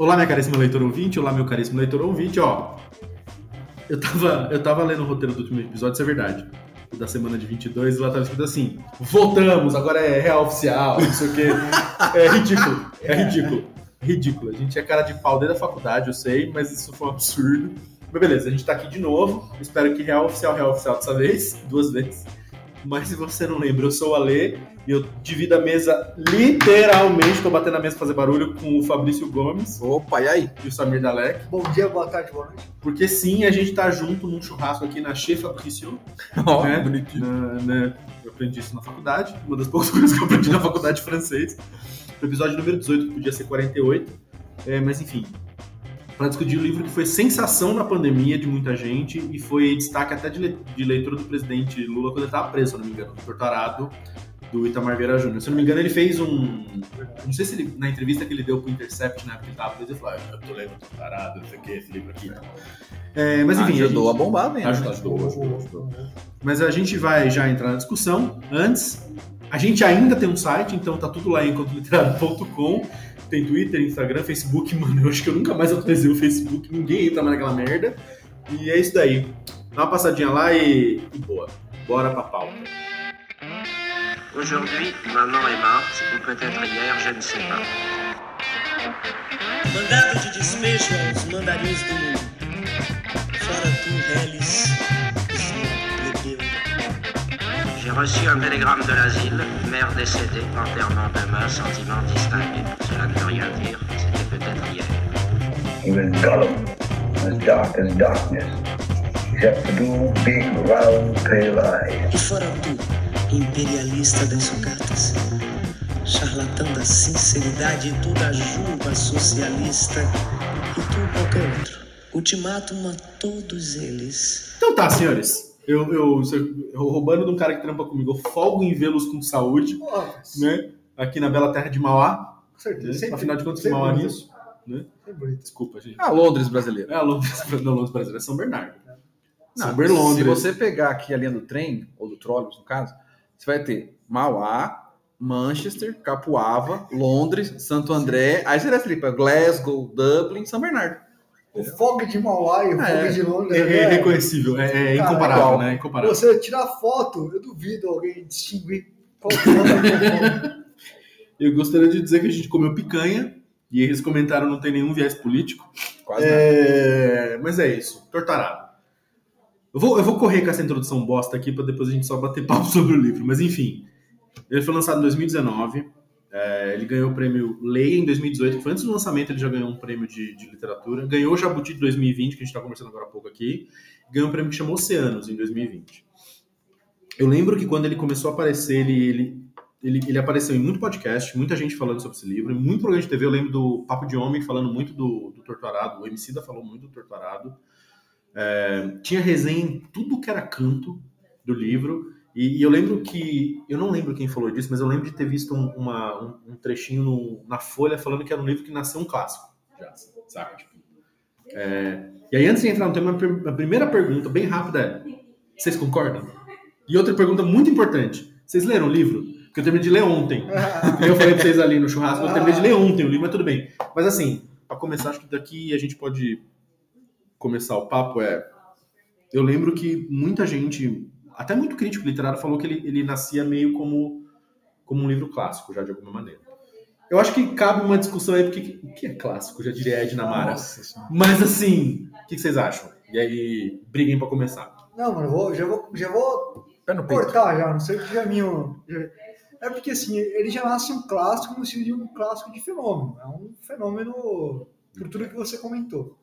Olá, minha caríssima leitor ouvinte, olá, meu caríssimo leitor ouvinte, ó. Eu tava, eu tava lendo o roteiro do último episódio, isso é verdade. Da semana de 22, e lá tava escrito assim: voltamos, agora é real oficial, não sei o quê. É ridículo, é ridículo. Ridículo. A gente é cara de pau desde a faculdade, eu sei, mas isso foi um absurdo. Mas beleza, a gente tá aqui de novo. Espero que real oficial, real oficial dessa vez, duas vezes. Mas se você não lembra, eu sou o Alê e eu divido a mesa literalmente, tô batendo a mesa pra fazer barulho com o Fabrício Gomes. Opa, e aí? E o Samir Dalek. Bom dia, boa tarde, boa noite. Porque sim, a gente tá junto num churrasco aqui na Che Fabrício. Ó, né? bonitinho. Na- né? Eu aprendi isso na faculdade, uma das poucas coisas que eu aprendi na faculdade de francês. O episódio número 18, que podia ser 48. É, mas enfim, para discutir o livro que foi sensação na pandemia de muita gente e foi destaque até de, le- de leitura do presidente Lula quando ele estava preso, se não me engano, do torturado do Itamar Vieira Júnior. Se não me engano, ele fez um. Não sei se ele, na entrevista que ele deu pro Intercept na época que ele estava preso, ele falou: ah, Eu tô lendo torturado, não sei o que, esse livro aqui. É, mas enfim. ajudou a a bombar, né? Ajudou, ajudou, ajudou, ajudou. Mas a gente vai já entrar na discussão. Antes, a gente ainda tem um site, então tá tudo lá em encontroliterário.com. Tem Twitter, Instagram, Facebook, mano. Eu acho que eu nunca mais atualizei o Facebook, ninguém entra mais naquela merda. E é isso daí. Dá uma passadinha lá e, e boa. Bora pra pauta. Aujourd'hui, maman est morte, ou peut-être hier, je ne sais pas. Mandado de despejo aos mandarins do mundo. Fora tu, plebeu. J'ai reçu un télégramme de l'asile, mère décédée, enterrement demain, sentiment distingué. Cela ne veut rien dire, c'était peut-être hier. He was Gollum, as dark as darkness, except for two big round pale eyes. E fora tu, imperialista das sucatas. Charlatão da sinceridade e tu da juba socialista. E tu qualquer outro. Ultimátum a todos eles. Então tá, senhores. Eu, eu, eu roubando de um cara que trampa comigo, eu folgo em vê-los com saúde, Ó, né? Aqui na bela terra de Mauá. Com certeza. Né? Sempre- Afinal de contas, Mauá bonito. nisso. Né? Desculpa, gente. Ah, Londres brasileiro. É a Londres, não, Londres brasileira, é São Bernardo. Não, São Berlondres. Se você pegar aqui a linha do trem, ou do trólebus no caso, você vai ter Mauá, Manchester, Capuava, Londres, Santo André, aí você vai ali para Glasgow, Dublin, São Bernardo. O fogo de Mauá e o É. fogo de Londres. É, é né? reconhecível, é, é Cara, incomparável, né? É incomparável. Você tirar foto, eu duvido alguém distinguir qual que é o Eu gostaria de dizer que a gente comeu picanha e eles comentaram não tem nenhum viés político. Quase nada. É, mas é isso, tortarado. Eu vou, eu vou correr com essa introdução bosta aqui para depois a gente só bater papo sobre o livro. Mas enfim, ele foi lançado em 2019. É, ele ganhou o prêmio Leia em 2018, que foi antes do lançamento, ele já ganhou um prêmio de, de literatura. Ganhou o Jabuti de 2020, que a gente está conversando agora há pouco aqui. Ganhou um prêmio que chamou Oceanos em 2020. Eu lembro que quando ele começou a aparecer, ele, ele, ele, ele apareceu em muito podcast, muita gente falando sobre esse livro, muito programa de TV. Eu lembro do Papo de Homem falando muito do, do Torturado, o MC da falou muito do Torturado. É, tinha resenha em tudo que era canto do livro. E, e eu lembro que. Eu não lembro quem falou disso, mas eu lembro de ter visto um, uma- um- um trechinho no- na Folha falando que era um livro que nasceu um clássico. Já, sabe? Tipo, é, e aí, antes de entrar no tema, a primeira pergunta, bem rápida, é: vocês concordam? E outra pergunta muito importante: vocês leram o livro? Porque eu terminei de ler ontem. Eu falei pra vocês ali no churrasco, eu terminei de ler ontem o livro, mas tudo bem. Mas assim, pra começar, acho que daqui a gente pode começar o papo. É, eu lembro que muita gente, até muito crítico literário, falou que ele, ele nascia meio como, como um livro clássico, já de alguma maneira. Eu acho que cabe uma discussão aí, porque o que é clássico, já diria Ed Namara. Nossa Senhora. Mas assim, o que que vocês acham? E aí, briguem pra começar. Não, mano, eu vou- já, vou, já vou Pé no peito. cortar já, não sei o que já minho. já- É porque assim, ele já nasce um clássico no sentido de um clássico de fenômeno. É um fenômeno por tudo que você comentou.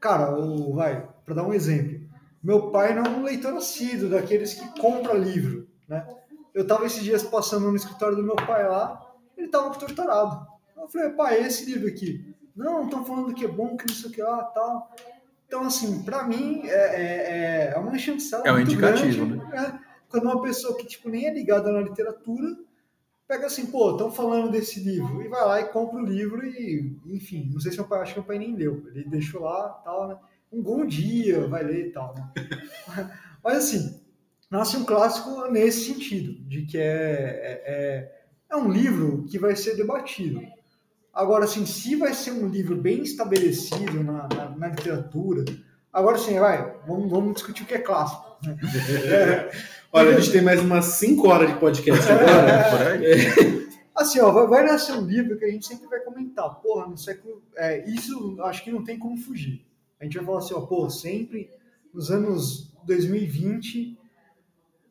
Cara, o, vai, para dar um exemplo. Meu pai não é um leitor assíduo, daqueles que compra livro, né? Eu tava esses dias passando no escritório do meu pai lá, ele tava torturado. Eu falei, pai, é esse livro aqui. Não, estão falando que é bom, que não sei o que lá, tal. Então, assim, pra mim, é, é, é uma chancela É um indicativo, grande, né? Quando uma pessoa que, tipo, nem é ligada na literatura, pega assim, pô, estão falando desse livro, e vai lá e compra o livro e, enfim, não sei se meu pai, acho que meu pai nem leu. Ele deixou lá, tal, né? Um bom dia, vai ler e tal, né? Mas, assim, nasce um clássico nesse sentido, de que é, é, é, é um livro que vai ser debatido. Agora, assim, se vai ser um livro bem estabelecido na, na, na literatura, agora sim, vai, vamos, vamos discutir o que é clássico. né? É, Olha, a gente tem mais umas 5 horas de podcast agora. Por aí. Assim, ó, vai, vai nascer um livro que a gente sempre vai comentar. Porra, no século. É, isso acho que não tem como fugir. A gente vai falar assim, ó, pô, sempre nos anos 2020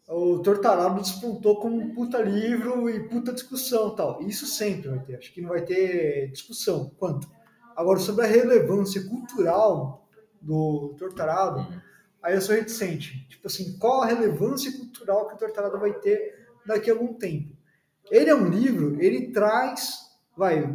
o Tortarado despontou como um puta livro e puta discussão e tal. Isso sempre vai ter. Acho que não vai ter discussão. Quanto? Agora, sobre a relevância cultural do Tortarado, aí eu sou reticente. Tipo assim, qual a relevância cultural que o Tortarado vai ter daqui a algum tempo? Ele é um livro, ele traz, vai,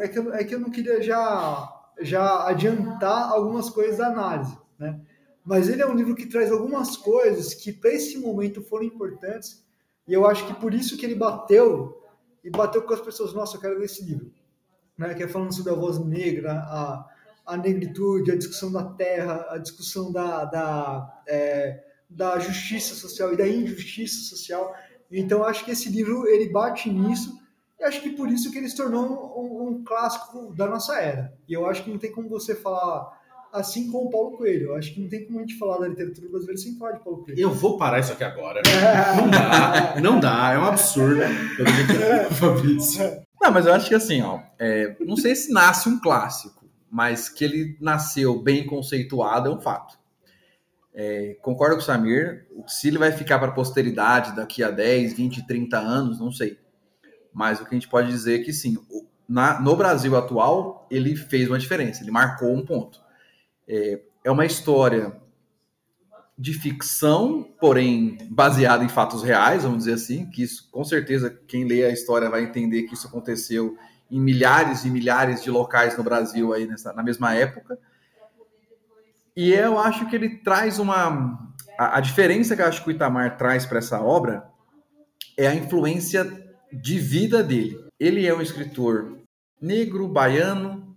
é que eu, é que eu não queria já, já adiantar algumas coisas da análise, né? Mas ele é um livro que traz algumas coisas que para esse momento foram importantes e eu acho que por isso que ele bateu e bateu com as pessoas, nossa, eu quero ler esse livro, né? Que é falando sobre a voz negra, a, a negritude, a discussão da terra, a discussão da, da, é, da justiça social e da injustiça social. Então, acho que esse livro ele bate nisso e acho que por isso que ele se tornou um, um clássico da nossa era. E eu acho que não tem como você falar assim como o Paulo Coelho. Eu acho que não tem como a gente falar da literatura brasileira sem falar de Paulo Coelho. Eu vou parar isso aqui agora. Não dá, não dá, é um absurdo. Fabrício. Não, mas eu acho que assim, ó, é, não sei se nasce um clássico, mas que ele nasceu bem conceituado é um fato. É, concordo com o Samir, se ele vai ficar para a posteridade daqui a 10, 20, 30 anos, não sei. Mas o que a gente pode dizer é que sim, na- no Brasil atual, ele fez uma diferença, ele marcou um ponto. É, é uma história de ficção, porém baseada em fatos reais, vamos dizer assim, que isso, com certeza, quem lê a história vai entender que isso aconteceu em milhares e milhares de locais no Brasil aí nessa, na mesma época. E eu acho que ele traz uma. A, a diferença que eu acho que o Itamar traz para essa obra é a influência de vida dele. Ele é um escritor negro, baiano,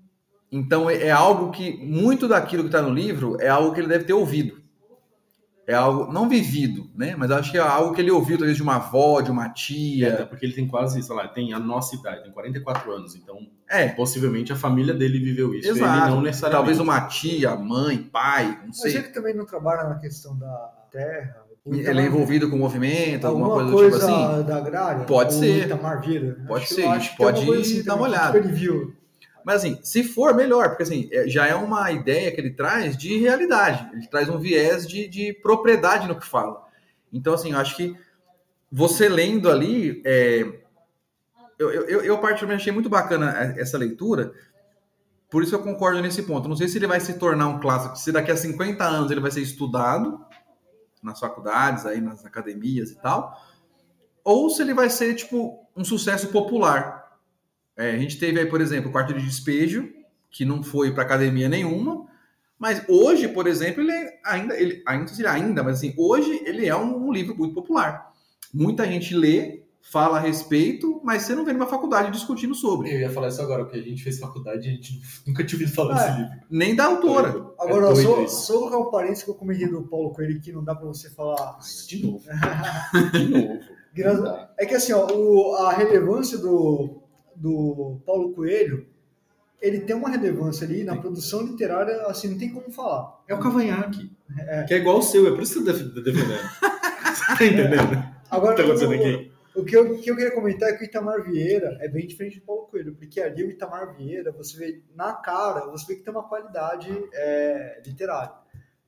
então é, é algo que muito daquilo que está no livro é algo que ele deve ter ouvido. É algo não vivido, né? Mas acho que é algo que ele ouviu talvez de uma avó, de uma Até tia. porque ele tem quase, sei lá, tem a nossa idade, tem 44 anos, então É, possivelmente a família dele viveu isso. Ele exato. não necessariamente. Talvez uma tia, mãe, pai, não Mas sei. ele também não trabalha na questão da terra. O Ele é envolvido com o movimento, alguma, alguma coisa, coisa, do tipo assim. da agrária? Pode ser. Itamar Vieira? Pode Acho- ser, a gente tem pode coisa assim dar uma olhada. Tipo. Mas assim, se for, melhor, porque assim, é- já é uma ideia que ele traz de realidade. Ele traz um viés de, de propriedade no que fala. Então, assim, eu acho que você lendo ali, é, eu, eu, eu, eu particularmente achei muito bacana essa leitura, por isso eu concordo nesse ponto. Não sei se ele vai se tornar um clássico, se daqui a 50 anos ele vai ser estudado nas faculdades, aí nas academias e tal, ou se ele vai ser, tipo, um sucesso popular. É, a gente teve aí, por exemplo, o quarto de despejo, que não foi para academia nenhuma, mas hoje, por exemplo, ele é ainda, ele, ainda, se ainda, mas assim, hoje ele é um, um livro muito popular. Muita gente lê, fala a respeito, mas você não vê numa faculdade discutindo sobre. Eu ia falar isso agora, porque a gente fez faculdade e a gente nunca tinha ouvido falar É. desse livro. Nem da autora. Agora, É doido só, só colocar um parênteses que eu comentei do Paulo Coelho que não dá pra você falar. De novo. De novo. Não dá. É que assim, ó, o- a relevância do, do Paulo Coelho, ele tem uma relevância ali na produção literária, assim, não tem como falar. É o cavanhaque. Que é igual o seu, é por isso que você tá def- defendendo. Você tá entendendo? O Agora, que tá acontecendo aqui? O que eu, que eu queria comentar é que o Itamar Vieira é bem diferente do Paulo Coelho, porque ali o Itamar Vieira, você vê na cara, você vê que tem uma qualidade é, literária.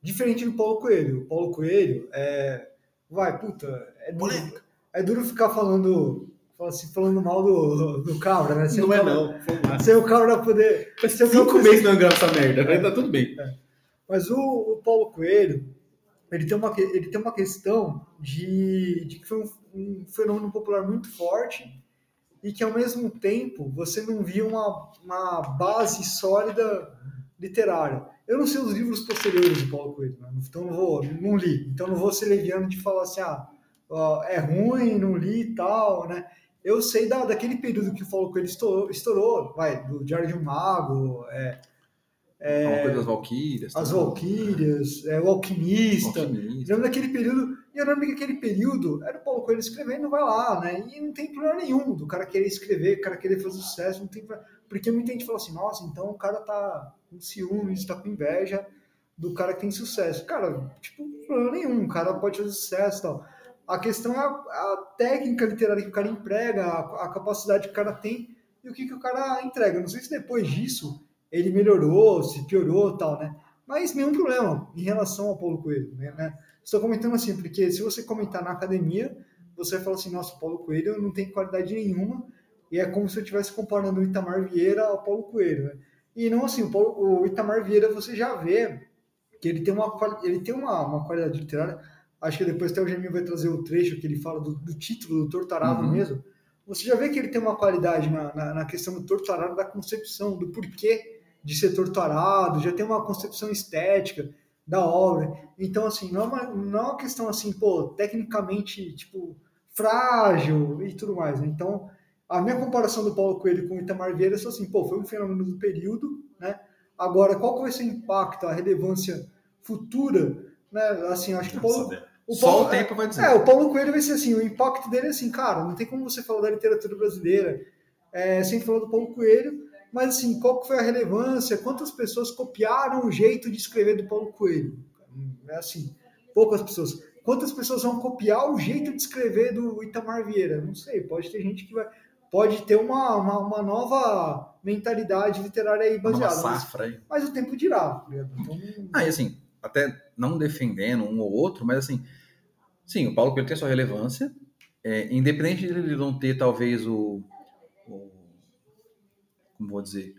Diferente do Paulo Coelho. O Paulo Coelho é. Vai, puta, é duro, é duro ficar falando, assim, falando mal do, do cabra, né? Sem Não é cabra- não. Vamos lá. Sem o cabra poder. Sem cinco meses não gravo essa merda, mas tá tudo bem. Mas o, o Paulo Coelho, ele tem uma, ele tem uma questão de, de que foi um, um fenômeno popular muito forte e que, ao mesmo tempo, você não via uma, uma base sólida literária. Eu não sei os livros posteriores do Paulo Coelho, né? então não vou, não li. Então não vou ser leviano de falar assim, ah, é ruim, não li e tal, né? Eu sei da, daquele período que o Paulo Coelho estourou, estourou vai, do Diário de um Mago, é, coisa das Valquírias. As tal. Valquírias, é, o Alquimista. Alquimista. Lembro daquele período, e eu lembro que aquele período era o Paulo Coelho escrevendo, vai lá, né? E não tem problema nenhum do cara querer escrever, do cara querer fazer sucesso, não tem. Porque muita gente fala assim, nossa, então o cara tá com ciúmes, tá com inveja do cara que tem sucesso. Cara, tipo, problema nenhum, o cara pode fazer sucesso e tal. A questão é a, a técnica literária que o cara emprega, a, a, capacidade que o cara tem e o que, que o cara entrega. Não sei se depois disso ele melhorou, se piorou tal, né? Mas nenhum problema em relação ao Paulo Coelho, né? Estou comentando assim, porque se você comentar na academia, você vai falar assim, nossa, o Paulo Coelho não tem qualidade nenhuma, e é como se eu estivesse comparando o Itamar Vieira ao Paulo Coelho, né? E não assim, o, Paulo, o Itamar Vieira você já vê que ele tem uma, ele tem uma, uma qualidade literária acho que depois até o Geminho vai trazer o trecho que ele fala do, do título do Tortarado uhum. mesmo, você já vê que ele tem uma qualidade na, na, na, questão do Tortarado, da concepção, do porquê de ser torturado, já tem uma concepção estética da obra. Então, assim, não é uma, não é uma questão assim, pô, tecnicamente, tipo, frágil e tudo mais, né? Então, a minha comparação do Paulo Coelho com o Itamar Vieira é só assim, pô, foi um fenômeno do período, né? Agora, qual que vai ser o impacto, a relevância futura, né? Assim, acho que o Paulo, o Só Paulo, o tempo vai dizer. É, o Paulo Coelho vai ser assim, o impacto dele é assim, cara, não tem como você falar da literatura brasileira é, sem falar do Paulo Coelho, mas assim, qual que foi a relevância, quantas pessoas copiaram o jeito de escrever do Paulo Coelho? É assim, poucas pessoas. Quantas pessoas vão copiar o jeito de escrever do Itamar Vieira? Não sei, pode ter gente que vai... Pode ter uma, uma, uma nova mentalidade literária aí baseada. Uma safra aí. Mas, mas o tempo dirá. Tá então, ah, e assim, até não defendendo um ou outro, mas assim, Sim, o Paulo Coelho tem sua relevância. É, independente de ele não ter, talvez, o, Como vou dizer?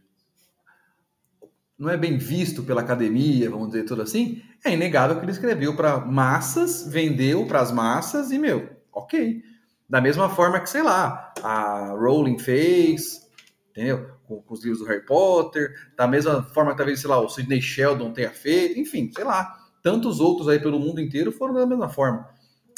Não é bem visto pela academia, vamos dizer tudo assim. É inegável que ele escreveu para massas, vendeu para as massas e, meu, ok. Da mesma forma que, sei lá, a Rowling fez, entendeu? Com, com, os livros do Harry Potter, da mesma forma que talvez, sei lá, o Sidney Sheldon tenha feito, enfim, sei lá. Tantos outros aí pelo mundo inteiro foram da mesma forma.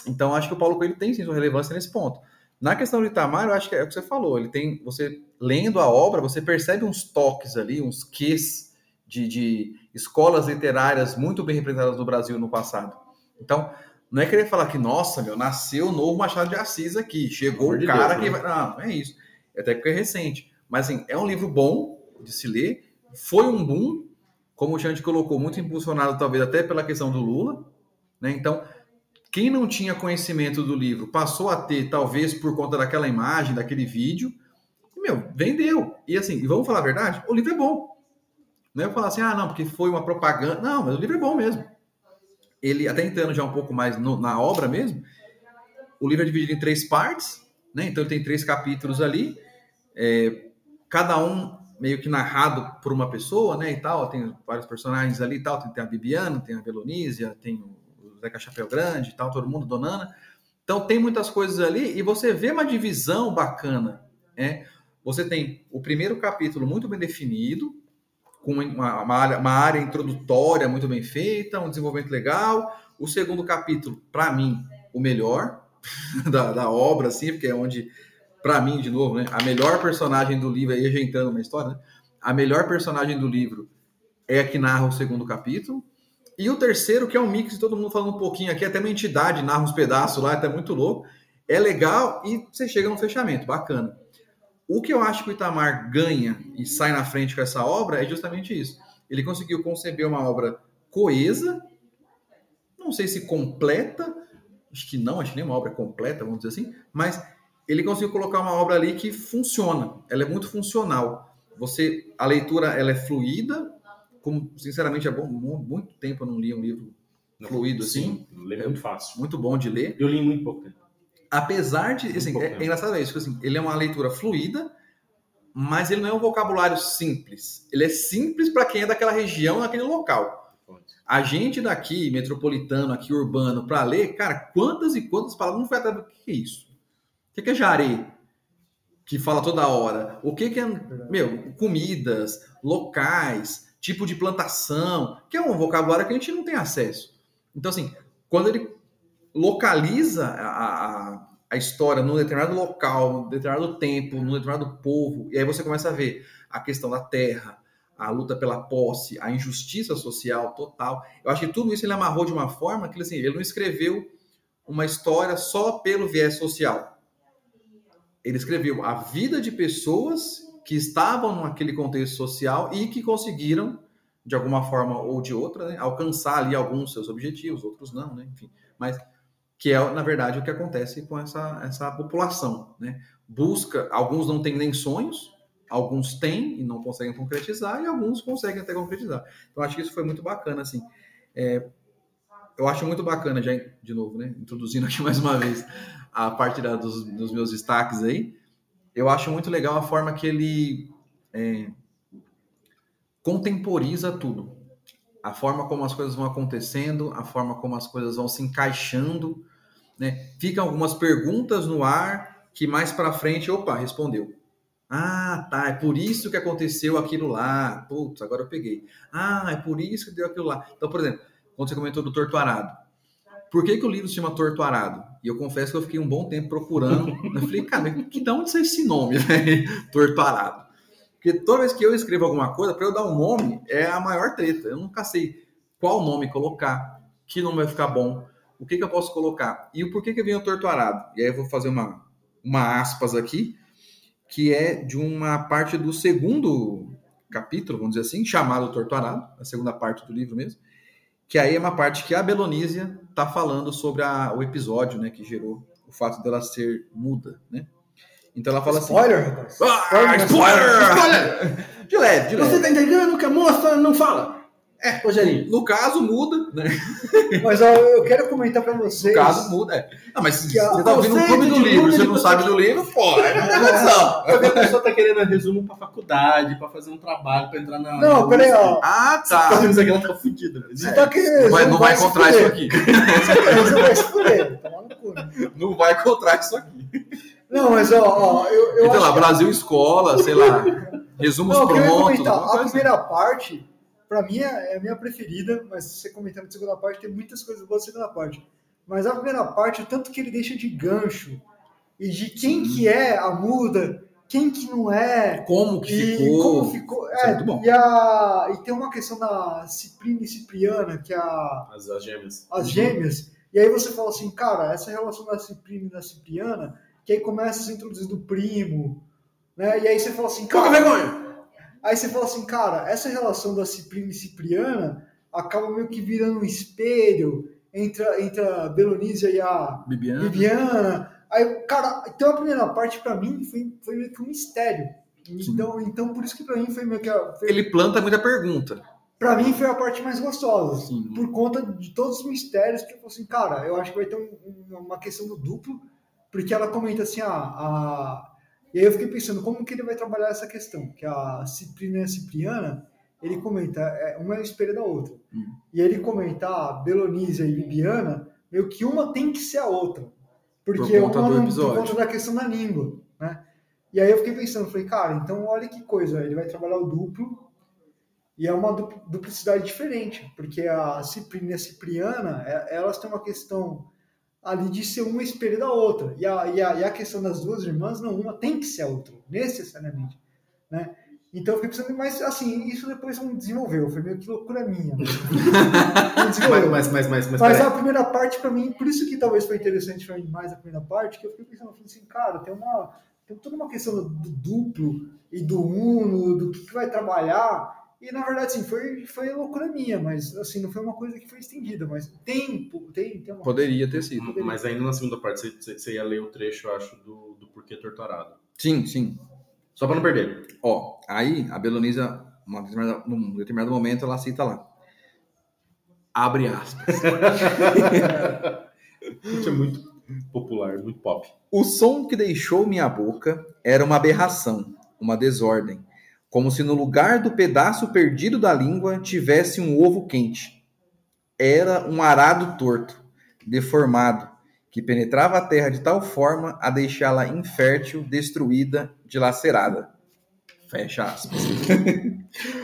Então, acho que o Paulo Coelho tem sim sua relevância nesse ponto. Na questão do Itamar, eu acho que é o que você falou. Ele tem, você lendo a obra, você percebe uns toques ali, uns ques de, de escolas literárias muito bem representadas no Brasil no passado. Então, não é querer falar que, nossa, meu, nasceu o novo Machado de Assis aqui, chegou o cara Deus, que né? vai. Não, não é isso. Até porque é recente. Mas, assim, é um livro bom de se ler, foi um boom, como o Xande colocou, muito impulsionado talvez até pela questão do Lula, né? Então, quem não tinha conhecimento do livro passou a ter, talvez por conta daquela imagem, daquele vídeo, meu, vendeu. E assim, e vamos falar a verdade, o livro é bom. Não é falar assim, ah, não, porque foi uma propaganda. Não, mas o livro é bom mesmo. Ele, até entrando já um pouco mais no, na obra mesmo, o livro é dividido em três partes, né? Então tem três capítulos ali, é, cada um meio que narrado por uma pessoa, né? E tal, tem vários personagens ali e tal, tem, tem a Bibiana, tem a Velonísia, tem o Zeca Chapéu Grande e tal, todo mundo, Donana. Então tem muitas coisas ali e você vê uma divisão bacana. Né? Você tem o primeiro capítulo muito bem definido, com uma, uma, área, uma área introdutória muito bem feita, um desenvolvimento legal. O segundo capítulo, para mim, o melhor da, da obra, assim, porque é onde, para mim, de novo, né, a melhor personagem do livro, aí já entrando na história, né, a melhor personagem do livro é a que narra o segundo capítulo. E o terceiro, que é um mix de todo mundo falando um pouquinho aqui, até uma entidade narra uns pedaços lá, até muito louco. É legal e você chega no fechamento, bacana. O que eu acho que o Itamar ganha e sai na frente com essa obra é justamente isso. Ele conseguiu conceber uma obra coesa, não sei se completa, acho que não, acho que nem uma obra completa, vamos dizer assim, mas ele conseguiu colocar uma obra ali que funciona, ela é muito funcional. Você, a leitura ela é fluida, como sinceramente é bom, muito tempo eu não li um livro não, fluido sim, assim. Sim, é muito fácil. Muito bom de ler. Eu li muito pouco tempo. Apesar de, assim, é, é, engraçado isso, assim, ele é uma leitura fluida, mas ele não é um vocabulário simples. Ele é simples para quem é daquela região, daquele local. A gente daqui, metropolitano, aqui urbano, para ler, cara, quantas e quantas palavras não foi até o que é isso? O que é jaré? Que fala toda hora. O que é, meu, comidas, locais, tipo de plantação, que é um vocabulário que a gente não tem acesso. Então, assim, quando ele localiza a, a, a história num determinado local, num determinado tempo, num determinado povo, e aí você começa a ver a questão da terra, a luta pela posse, a injustiça social total. Eu acho que tudo isso ele amarrou de uma forma que assim, ele não escreveu uma história só pelo viés social. Ele escreveu a vida de pessoas que estavam naquele contexto social e que conseguiram, de alguma forma ou de outra, né, alcançar ali alguns seus objetivos, outros não, né? Enfim, mas que é, na verdade, o que acontece com essa, essa população, né? Busca, alguns não têm nem sonhos, alguns têm e não conseguem concretizar, e alguns conseguem até concretizar. Então, acho que isso foi muito bacana, assim. É, eu acho muito bacana, já de novo, né? Introduzindo aqui mais uma vez a parte da, dos, dos, meus destaques aí. Eu acho muito legal a forma que ele é, contemporiza tudo. A forma como as coisas vão acontecendo, a forma como as coisas vão se encaixando, né? Ficam algumas perguntas no ar que mais para frente, opa, respondeu. Ah, tá, é por isso que aconteceu aquilo lá. Putz, agora eu peguei. Ah, é por isso que deu aquilo lá. Então, por exemplo, quando você comentou do Torto Arado. Por que, que o livro se chama Torto Arado? E eu confesso que eu fiquei um bom tempo procurando. eu falei, cara, que de onde sai esse nome, velho? Torto Arado. Porque toda vez que eu escrevo alguma coisa, para eu dar um nome, é a maior treta. Eu nunca sei qual nome colocar, que nome vai ficar bom, o que, que eu posso colocar. E o porquê que vem o Torto Arado? E aí eu vou fazer uma, uma aspas aqui, que é de uma parte do segundo capítulo, vamos dizer assim, chamado Torto Arado, a segunda parte do livro mesmo que aí é uma parte que a Belonísia tá falando sobre a, o episódio, né, que gerou o fato dela ser muda, né? Então ela fala spoiler, assim... Rapaz. Ah, spoiler! Spoiler! De leve, de leve. Você tá entendendo que a moça não fala? É, Rogerinho, no caso muda, né? Mas ó, eu quero comentar pra vocês. No caso muda, é. Não, mas se você tá ouvindo um clube do de livro, você não sabe do livro, pô, é competição. A pessoa tá querendo resumo pra faculdade, pra fazer um trabalho, pra entrar na. Não, peraí, ó. Ah, Tá tá. isso aqui, ela tá fudida. Você tá querendo. Não vai, não vai encontrar isso aqui. Você vai se fuder. Tomar no cu, né? Não vai encontrar isso aqui. Não, mas ó, ó eu, eu Então lá, que- Brasil Escola, sei lá, resumos Não, eu prontos. comentar. alguma A primeira parte, pra mim, é é a minha preferida, mas se você comentando a segunda parte, tem muitas coisas boas na segunda parte. Mas a primeira parte, o tanto que ele deixa de gancho e de quem que é a muda, quem que não é. Como que e ficou. como ficou. É É, muito bom. e, a, e tem uma questão da Ciprina e Cipriana, que é a, As, as gêmeas. as gêmeas, e aí você fala assim, cara, essa relação da Ciprina e da Cipriana, que aí começa a se introduzir do primo, né? E aí você fala assim, Pouca cara, vergonha! Aí você fala assim, cara, essa relação da Ciprina e Cipriana acaba meio que virando um espelho entre, a- entre a Belonísia e a Bibiana. Viviana. Aí, cara, então a primeira parte pra mim foi, foi meio que um mistério. Então, então por isso que pra mim foi meio que a, foi, Ele planta muita pergunta. pra mim foi a parte mais gostosa. Sim. Por conta de todos os mistérios que eu falei assim, cara, eu acho que vai ter um- uma questão do duplo, porque ela comenta assim, ah, a... e aí eu fiquei pensando, como que ele vai trabalhar essa questão? Que a Ciprina e a Cipriana, ele comenta, é, uma é espelho da outra. Hum. E ele comenta, a Belonísia e Bibiana, meio que uma tem que ser a outra. Porque Por conta uma por conta da questão da língua, né? E aí eu fiquei pensando, falei, cara, então olha que coisa, ele vai trabalhar o duplo, e é uma dupl- duplicidade diferente, porque a Ciprina e a Cipriana, é- elas têm uma questão ali de ser uma espelho da outra. E a, e a, e a questão das duas irmãs, não, uma tem que ser a outra, necessariamente. Né? Então eu fiquei pensando, mas assim, isso depois não desenvolveu, foi meio que loucura minha. Não desenvolveu. Mas, mas, mas, mas, mas, Mas a primeira parte, pra mim, por isso que talvez foi interessante pra mim mais a primeira parte, que eu fiquei pensando, assim, cara, tem uma. Tem toda uma questão do, do duplo e do uno, do que, que vai trabalhar. E na verdade, assim, foi, foi loucura minha, mas assim, não foi uma coisa que foi estendida, mas tem, tem, tem uma. Poderia ter sido. Mas ainda na segunda parte, você- você, ia ler o trecho, eu acho, do, do porquê torturado. Sim, sim. Só pra não perder. Ó, aí a Belonisa, uma determinada- num determinado momento, ela cita lá. Abre aspas. Isso é muito popular, muito pop. O som que deixou minha boca era uma aberração, uma desordem, como se no lugar do pedaço perdido da língua tivesse um ovo quente. Era um arado torto, deformado, que penetrava a terra de tal forma a deixá-la infértil, destruída, dilacerada. Fecha aspas.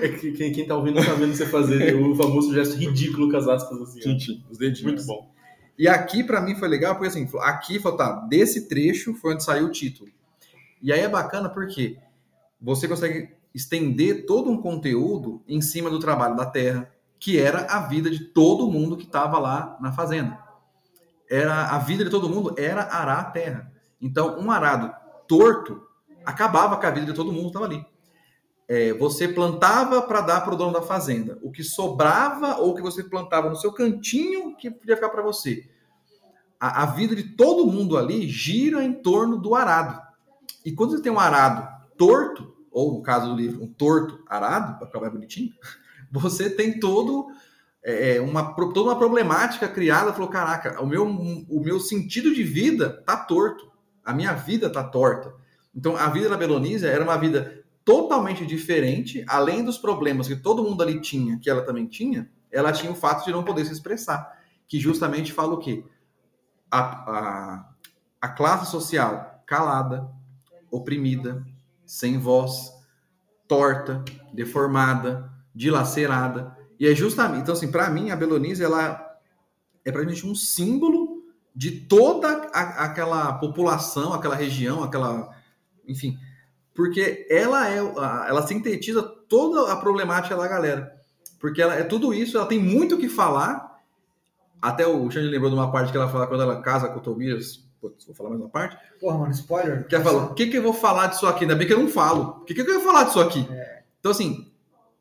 É que quem, quem tá ouvindo tá vendo você fazer o famoso gesto ridículo com as aspas assim. ó. Os dedinhos. Muito bom. E aqui, pra mim, foi legal, porque assim, aqui falou, tá, desse trecho foi onde saiu o título. E aí é bacana porque você consegue estender todo um conteúdo em cima do trabalho da terra, que era a vida de todo mundo que estava lá na fazenda. Era a vida de todo mundo era arar a terra. Então, um arado torto acabava com a vida de todo mundo que estava ali. É, você plantava para dar para o dono da fazenda. O que sobrava ou que você plantava no seu cantinho que podia ficar para você. A, a vida de todo mundo ali gira em torno do arado. E quando você tem um arado torto, ou no caso do livro, um torto arado, para ficar mais bonitinho, você tem todo é, uma, toda uma problemática criada. Falou: caraca, o meu, o meu sentido de vida tá torto, a minha vida tá torta. Então, a vida da Belonísia era uma vida totalmente diferente, além dos problemas que todo mundo ali tinha, que ela também tinha, ela tinha o fato de não poder se expressar, que justamente fala o quê? A, a, a classe social calada, oprimida, sem voz, torta, deformada, dilacerada. E é justamente, então assim, para mim a Belonísia ela é pra gente um símbolo de toda a, aquela população, aquela região, aquela, enfim, porque ela é, ela sintetiza toda a problemática da galera. Porque ela é tudo isso, ela tem muito o que falar. Até o Xande lembrou de uma parte que ela fala quando ela casa com o Tobias. Putz, vou falar mais uma parte. Porra, mano, spoiler. Que ela fala: o que, que eu vou falar disso aqui? Ainda bem que eu não falo. O que, que eu vou falar disso aqui? É. Então, assim,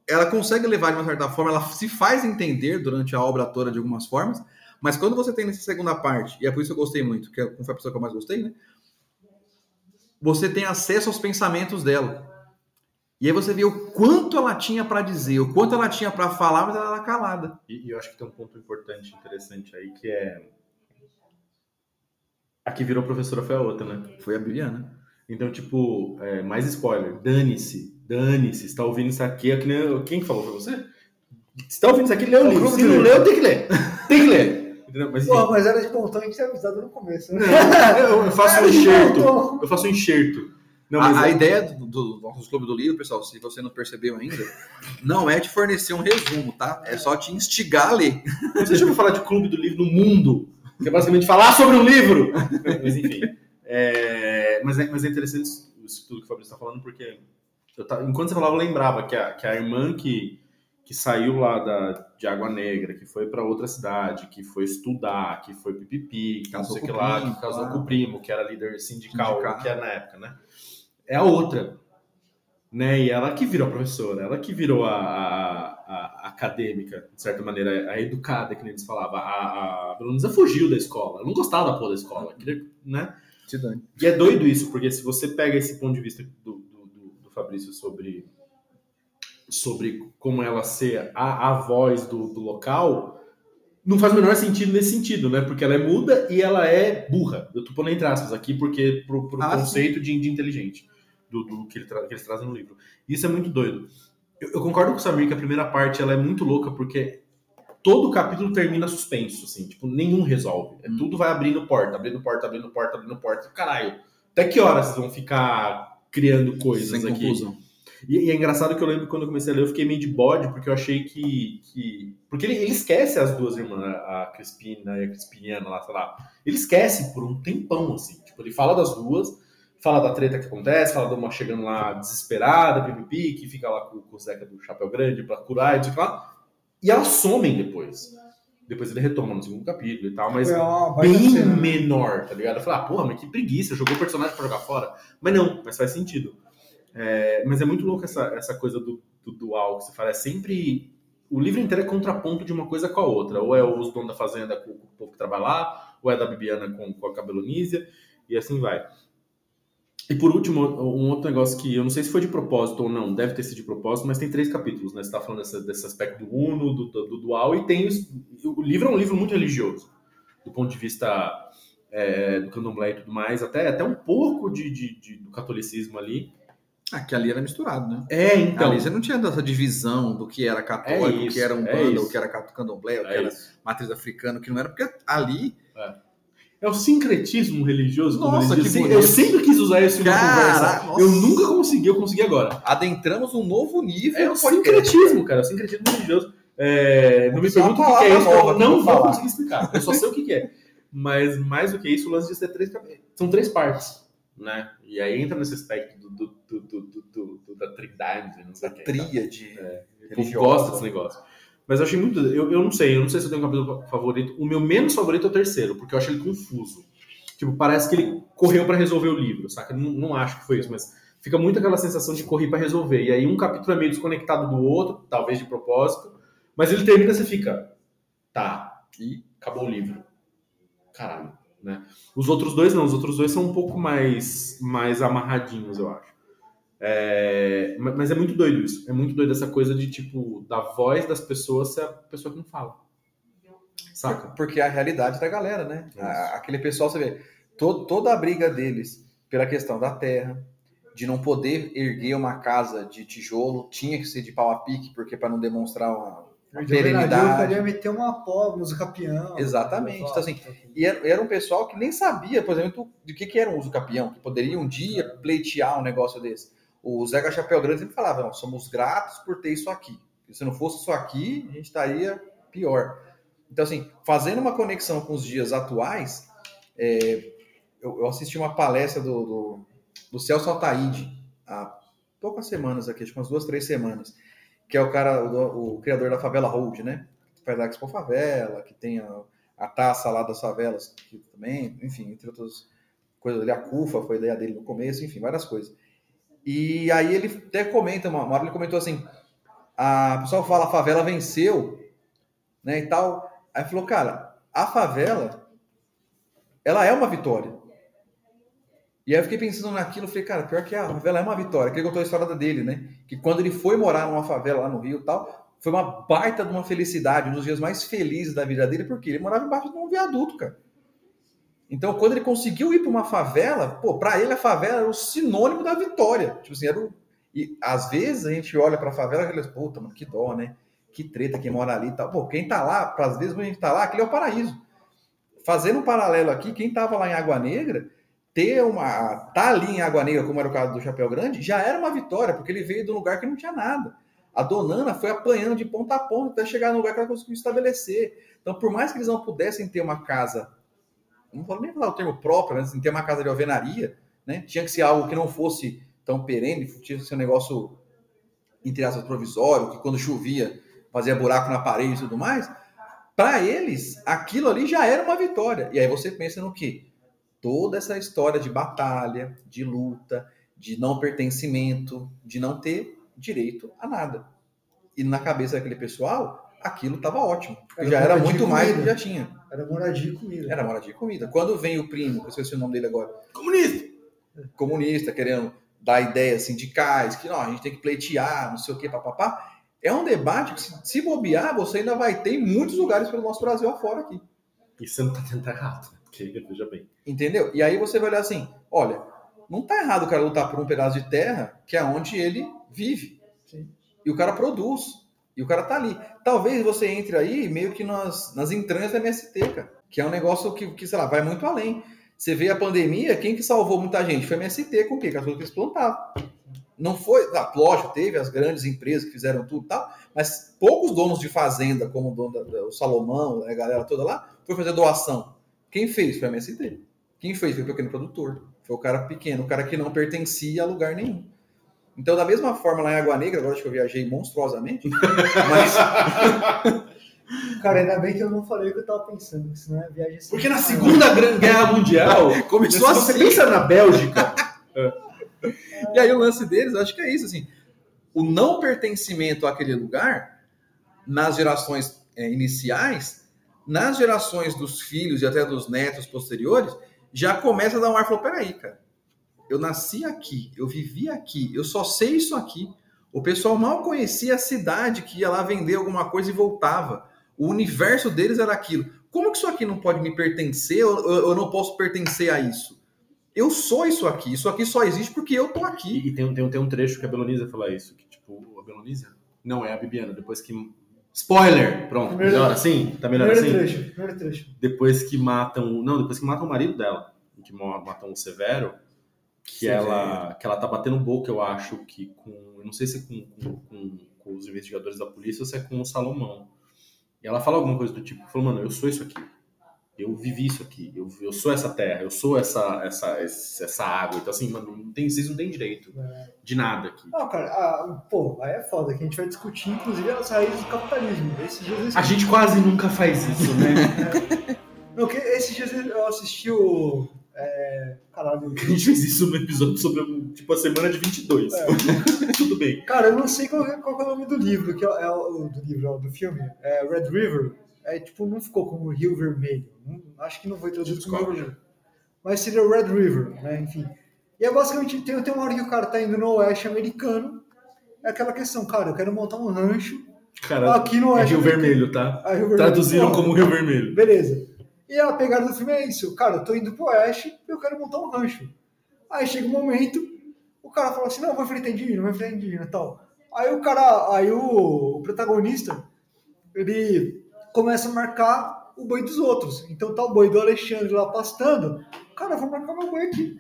ela consegue levar de uma certa forma, ela se faz entender durante a obra toda de algumas formas, mas quando você tem nessa segunda parte, e é por isso que eu gostei muito, que foi a pessoa que eu mais gostei, né? Você tem acesso aos pensamentos dela. E aí você vê o quanto ela tinha para dizer, o quanto ela tinha para falar, mas ela era calada. E, e eu acho que tem um ponto importante, interessante aí, que é. A que virou professora foi a outra, né? Foi a Bibiana. Então, tipo, é, mais spoiler. Dane-se, dane-se. Está ouvindo isso aqui? É que nem, quem que falou pra você? Se tá ouvindo isso aqui, lê o Ô, livro. Se não leu, tem que ler. Tem que ler. Mas, enfim, mas era de montão, a gente tinha avisado no começo. Né? eu, eu faço um enxerto. Eu faço um enxerto. Não, mas a, a é- ideia do, do nossos clube do livro, pessoal, se você não percebeu ainda, não é te fornecer um resumo, tá? É só te instigar a ler. Você já ouviu falar de clube do livro no mundo? Que é basicamente falar sobre um livro. mas enfim. É, mas, é, mas é interessante isso tudo que o Fabrício está falando, porque eu ta- enquanto você falava, eu lembrava que a, que a irmã que, que saiu lá da, de Água Negra, que foi para outra cidade, que foi estudar, que foi pipipi, que Casou não sei o que lá, primo, que casou claro. com o primo, que era líder sindical, Sindical. que era na época, né? É a outra. Né? E ela que virou a professora, ela que virou a, a- a- acadêmica, de certa maneira, a educada, que nem eles falavam. A, a Belonísia fugiu da escola, ela não gostava da porra da escola, queria, né? E é doido isso, porque se você pega esse ponto de vista do, do, do- Fabrício sobre, sobre como ela ser a, a voz do, do local, não faz o menor sentido nesse sentido, né? Porque ela é muda e ela é burra. Eu tô pondo entre aspas aqui, porque pro, pro Ah, sim. conceito de, de inteligente do, do que, ele que eles trazem no livro. Isso é muito doido. Eu, eu concordo com o Samir que a primeira parte ela é muito louca, porque todo o capítulo termina suspenso, assim, tipo, nenhum resolve. É. Tudo vai abrindo porta, abrindo porta, abrindo porta, abrindo porta. Caralho, até que horas vocês vão ficar criando coisas Sem aqui? conclusão. E, e é engraçado que eu lembro que quando eu comecei a ler, eu fiquei meio de bode, porque eu achei que. que... Porque ele, ele esquece as duas irmãs, a Crispina e a Crispiniana lá, sei lá. Ele esquece por um tempão, assim. Tipo, ele fala das duas, fala da treta que acontece, fala de uma chegando lá desesperada, pipipi, que fica lá com, com o Zeca do Chapéu Grande pra curar e não sei o que lá. E elas somem depois. Depois ele retoma no segundo capítulo e tal, mas bem cena. menor, tá ligado? Eu falei, ah, porra, mas que preguiça, jogou o personagem pra jogar fora. Mas não, mas faz sentido. É, mas é muito louco essa, essa coisa do, do dual que você fala. É sempre. O livro inteiro é contraponto de uma coisa com a outra. Ou é os donos da fazenda com, com o povo que trabalha lá, ou é da Bibiana com, com a Cabelonísia, e assim vai. E por último, um outro negócio que eu não sei se foi de propósito ou não, deve ter sido de propósito, mas tem três capítulos, né? Você tá falando dessa- desse aspecto do Uno, do, do, do dual, e tem. O livro é um livro muito religioso, do ponto de vista é, do candomblé e tudo mais, até, até um pouco de, de- de- do catolicismo ali. Ah, que ali era misturado, né? É, então. ali você não tinha essa divisão do que era católico, É o que era é umbanda, o isso. que era candomblé, o que É, era isso. matriz africana, o que não era, porque ali É o sincretismo religioso, Nossa, que bonito. Eu sempre quis usar isso Caraca, conversa. nossa. Eu nunca consegui, eu consegui agora. adentramos um novo nível. É o sincretismo, cara. O sincretismo religioso. É, não me pergunta o que é isso, eu não vou falar. conseguir explicar. Eu só sei o que é. Mas mais do que isso, o lance de ser três São três partes, né? E aí entra nesse aspecto do, do, do, do, da trindade, não sei o que. tá? Tríade. Povo gosta desse negócio. Mas eu achei muito. Eu, eu não sei, eu não sei se eu tenho um capítulo favorito. O meu menos favorito é o terceiro, porque eu acho ele confuso. Tipo, parece que ele correu pra resolver o livro, saca? Não, não acho que foi isso, mas fica muito aquela sensação de correr para resolver. E aí um capítulo é meio desconectado do outro, talvez de propósito, mas ele termina e você fica, tá, e acabou o livro. Caralho, né? Os outros dois não, os outros dois são um pouco mais, mais amarradinhos, eu acho. É, ma- mas é muito doido isso. É muito doido essa coisa de, tipo, da voz das pessoas ser a pessoa que não fala. Saca? Porque é a realidade da galera, né? A- aquele pessoal, você vê, to- toda a briga deles pela questão da terra, de não poder erguer uma casa de tijolo, tinha que ser de pau a pique, porque para não demonstrar uma, uma De alvenaria, Eu queria meter uma pó, música peão. Exatamente. Então, assim, E era, era um pessoal que nem sabia, por exemplo, de que, que era um uso capião, que poderia um dia pleitear um negócio desse. O Zeca Chapéu Grande sempre falava, não, somos gratos por ter isso aqui. Se não fosse isso aqui, a gente estaria pior. Então, assim, fazendo uma conexão com os dias atuais, é, eu, eu assisti uma palestra do, do, do Celso Altaíde há poucas semanas aqui, acho que umas duas, três semanas, que é o cara, o, o criador da Favela Hold, né? Que faz a Expo Favela, que tem a, a taça lá das favelas que também, enfim, entre outras coisas a CUFA foi a ideia dele no começo, enfim, várias coisas. E aí ele até comenta, uma hora ele comentou assim, a pessoa fala, a favela venceu, né, e tal. Aí falou, cara, a favela, ela é uma vitória. E aí eu fiquei pensando naquilo, falei, cara, pior que a favela é uma vitória. Que ele contou a história dele, né? Que quando ele foi morar numa favela lá no Rio e tal, foi uma baita de uma felicidade, um dos dias mais felizes da vida dele, porque ele morava embaixo de um viaduto, cara. Então, quando ele conseguiu ir para uma favela, pô, para ele a favela era o sinônimo da vitória. Tipo assim, era o... E às vezes a gente olha para a favela e fala, puta, mano, que dó, né? Que treta quem mora ali e tal. Pô, quem tá lá, pra- às vezes a gente tá lá, aquele é o paraíso. Fazendo um paralelo aqui, quem tava lá em Água Negra, ter uma. tá ali em Água Negra, como era o caso do Chapéu Grande, já era uma vitória, porque ele veio de um lugar que não tinha nada. A Donana foi apanhando de ponta a ponta até chegar no lugar que ela conseguiu estabelecer. Então, por mais que eles não pudessem ter uma casa, não vou nem falar o termo próprio, mas assim, ter uma casa de alvenaria, né? Tinha que ser algo que não fosse tão perene, tinha que ser um negócio, entre aspas, provisório, que quando chovia fazia buraco na parede e tudo mais. Para eles, aquilo ali já era uma vitória. E aí você pensa no quê? Toda essa história de batalha, de luta, de não pertencimento, de não ter direito a nada. E na cabeça daquele pessoal, aquilo estava ótimo. Porque Era já era muito mais do que já tinha. Era moradia e comida. Era moradia e comida. Quando vem o primo, que eu esqueci o nome dele agora, Comunista! comunista, querendo dar ideias sindicais, que não, a gente tem que pleitear, não sei o que, papapá. É um debate que, se, se bobear, você ainda vai ter em muitos lugares pelo nosso Brasil afora aqui. E você não tá tentando errado, né? Porque, veja bem. Entendeu? E aí você vai olhar assim: olha, não tá errado o cara lutar por um pedaço de terra que é onde ele vive. E o cara produz. E o cara tá ali. Talvez você entre aí meio que nas, nas entranhas da MST, cara. Que é um negócio que, que, sei lá, vai muito além. Você vê a pandemia, quem que salvou muita gente? Foi a MST com o quê? Com as coisas que eles. Não foi, ah, lógico, teve as grandes empresas que fizeram tudo e tal, mas poucos donos de fazenda, como o, dono da- o Salomão, a galera toda lá, foi fazer doação. Quem fez? Foi a MST. Quem fez? Foi o pequeno produtor. Foi o cara pequeno, o cara que não pertencia a lugar nenhum. Então, da mesma forma, lá em Água Negra, agora acho que eu viajei monstruosamente, mas Cara, ainda bem que eu não falei o que eu tava pensando, porque senão é viagem assim. Porque na Segunda Grande Guerra Mundial, começou se você assim. pensa na Bélgica, E aí o lance deles, eu acho que é isso, assim, o não pertencimento àquele lugar, nas gerações é, iniciais, nas gerações dos filhos e até dos netos posteriores, já começa a dar um ar, falou, peraí, cara, eu nasci aqui, eu vivi aqui, eu só sei isso aqui. O pessoal mal conhecia a cidade que ia lá vender alguma coisa e voltava. O universo deles era aquilo. Como que isso aqui não pode me pertencer? Eu, eu- eu não posso pertencer a isso. Eu sou isso aqui. Isso aqui só existe porque eu tô aqui. E, e tem, um- tem, um- tem um trecho que a Belonisa fala isso, que tipo, a Belonisa? Não, é a Bibiana, depois que... Spoiler! Pronto, Primeiro- melhor assim? Tá melhor Primeiro assim? trecho, primeiro trecho. Depois que matam... Não, depois que matam o marido dela, que matam o Severo, que Severo. ela, que ela tá batendo boca, eu acho, que com... Eu não sei se é com, com, com- com os investigadores da polícia ou se é com o Salomão. E ela fala alguma coisa do tipo, falou, mano, eu sou isso aqui. Eu vivi isso aqui, eu, eu sou essa terra, eu sou essa, essa, essa água. Então, assim, mano, não tem, vocês não têm direito de nada aqui. Não, cara, ah, pô, aí é foda, que a gente vai discutir, inclusive, as raízes do capitalismo. Esses dias eu A gente quase nunca faz isso, né? Não, que esses dias eu assisti o É, caralho. A gente fez isso no episódio sobre tipo a semana de 22. É. Tudo bem. Cara, eu não sei qual, é- qual é o nome do livro, que é, é o do livro, ó, do filme. É Red River. É tipo, não ficou como Rio Vermelho. Acho que não foi traduzido como Rio. Mas seria Red River, né? Enfim. E é basicamente, tem, tem uma hora que o cara tá indo no oeste americano. É aquela questão, cara, eu quero montar um rancho Cara, aqui no é oeste Rio americano. Vermelho, tá? Rio Vermelho. Traduziram como Rio Vermelho. Beleza. E a pegada do filme é isso. Cara, eu tô indo pro oeste eu quero montar um rancho. Aí chega um momento, o cara fala assim, não, vai enfrentar indígena, vai enfrentar indígena e tal. Aí o cara, aí o, o protagonista, ele começa a marcar o boi dos outros. Então tá o boi do Alexandre lá pastando. Cara, eu vou marcar meu boi aqui.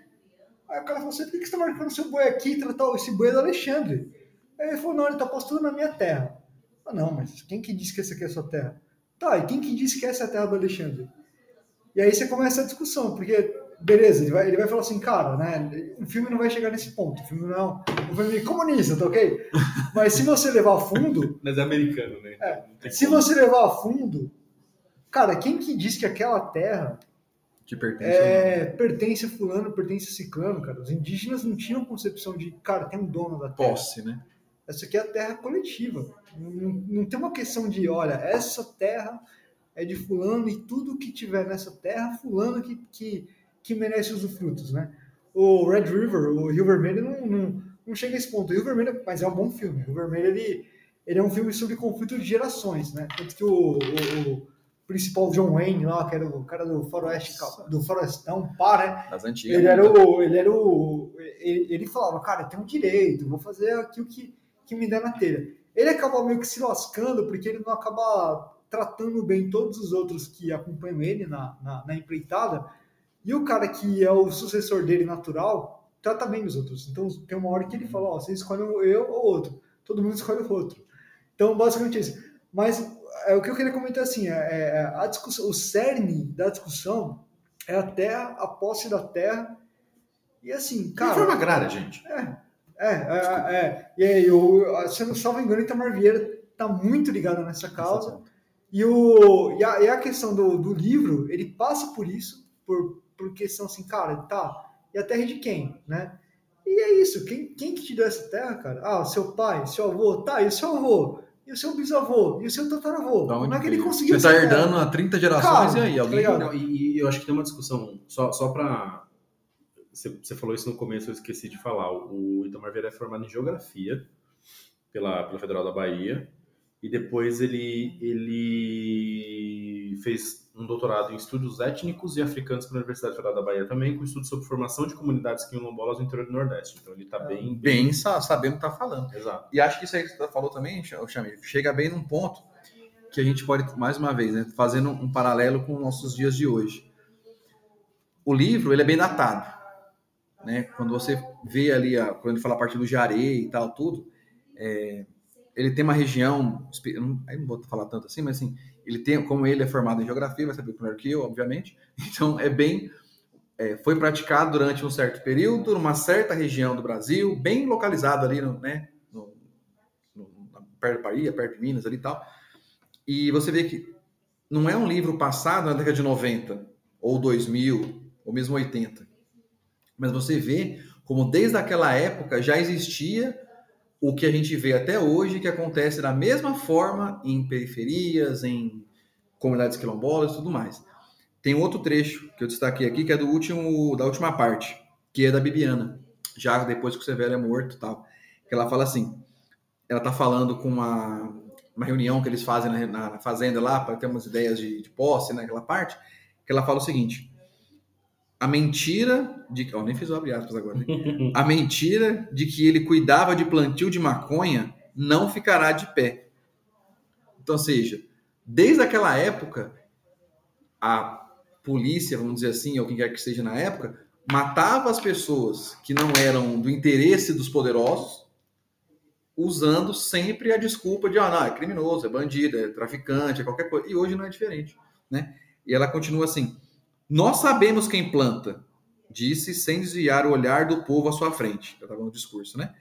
Aí o cara falou assim, por que que você tá marcando seu boi aqui? Tal, esse boi é do Alexandre. Aí ele falou, não, ele tá pastando na minha terra. Ah, não, mas quem que disse que essa aqui é a sua terra? Tá, e quem que disse que essa é a terra do Alexandre? E aí você começa a discussão, porque, beleza, ele vai, ele vai falar assim, cara, né, o filme não vai chegar nesse ponto, o filme não é um filme comunista, tá ok? Mas se você levar a fundo, Mas é americano, né? É. Se como. você levar a fundo, cara, quem que diz que aquela terra Que pertence é, pertence a fulano, pertence a ciclano, cara? Os indígenas não tinham concepção de, cara, tem um dono da terra. posse, né? Essa aqui é a terra coletiva. Não, não tem uma questão de, olha, essa terra é de fulano e tudo que tiver nessa terra, fulano que, que, que merece os frutos, né? O Red River, o Rio Vermelho, não, não, não chega a esse ponto. O Rio Vermelho, mas é um bom filme. O Rio Vermelho, ele, ele é um filme sobre conflito de gerações, né? Tanto que o, o, o principal John Wayne lá, que era o cara do faroeste, do florestão, pá, né? Das antigas. Ele era o. Ele era o. Ele, ele falava, cara, eu tenho um direito, vou fazer aquilo que, que me der na telha. Ele acaba meio que se lascando porque ele não acaba tratando bem todos os outros que acompanham ele na, na, na empreitada. E o cara que é o sucessor dele natural trata bem os outros. Então tem uma hora que ele fala, ó, você escolhe eu ou outro. Todo mundo escolhe o outro. Então, basicamente é isso. Mas é, o que eu queria comentar assim, é, é, a discussão, o cerne da discussão é a terra, a posse da terra. E assim, cara. Reforma agrária, gente. É, é, é, é. E aí, eu, se eu não salvo engano, Itamar Vieira tá muito ligado nessa causa. E, o, e, a, e a questão do, do livro, ele passa por isso, por, por questão assim, cara, tá, e a terra é de quem, né? E é isso, quem, quem que te deu essa terra, cara? Ah, seu pai, seu avô, tá, e o seu avô? E o seu bisavô? E o seu tataravô? Como é que ele conseguiu Você tá herdando há 30 gerações Cara, e aí? Alguém. tá? Não, e, e eu acho que tem uma discussão, só, só pra. Você, você falou isso no começo, eu esqueci de falar. O Itamar Vieira é formado em Geografia pela, pela Federal da Bahia. E depois ele, ele fez um doutorado em estudos étnicos e africanos pela Universidade Federal da Bahia também, com estudos sobre formação de comunidades quilombolas no interior do Nordeste. Então ele está bem, Bem sa- sabendo o que tá falando. Exato. E acho que isso aí que você falou também, Chamir, chega bem num ponto que a gente pode, mais uma vez, né, fazendo um paralelo com os nossos dias de hoje. O livro, ele é bem datado. Né? Quando você vê ali, a, quando ele fala a partir do Jaré e tal, tudo, é, ele tem uma região, aí não vou falar tanto assim, mas assim, ele tem, como ele é formado em geografia, vai saber melhor que eu, obviamente, então é bem, é, foi praticado durante um certo período, numa certa região do Brasil, bem localizado ali, no, né, no, no, perto da Bahia, perto de Minas ali e tal, e você vê que não é um livro passado na década de 90, ou 2000, ou mesmo 80, mas você vê como desde aquela época já existia o que a gente vê até hoje, que acontece da mesma forma em periferias, em comunidades quilombolas e tudo mais. Tem outro trecho que eu destaquei aqui, que é do último, da última parte, que é da Bibiana, já depois que o Severo é morto e tal. Que ela fala assim, ela tá falando com uma, uma reunião que eles fazem na, na- fazenda lá, para ter umas ideias de, de posse, naquela parte, que ela fala o seguinte, a mentira de... Ó, nem fiz o abre aspas agora, né? A mentira de que ele cuidava de plantio de maconha não ficará de pé. Então, ou seja, desde aquela época, a polícia, vamos dizer assim, ou quem quer que seja na época, matava as pessoas que não eram do interesse dos poderosos, usando sempre a desculpa de, ah, não, é criminoso, é bandido, é traficante, é qualquer coisa. E hoje não é diferente, né? E ela continua assim: Nós sabemos quem planta, disse sem desviar o olhar do povo à sua frente. Eu estava no discurso, né?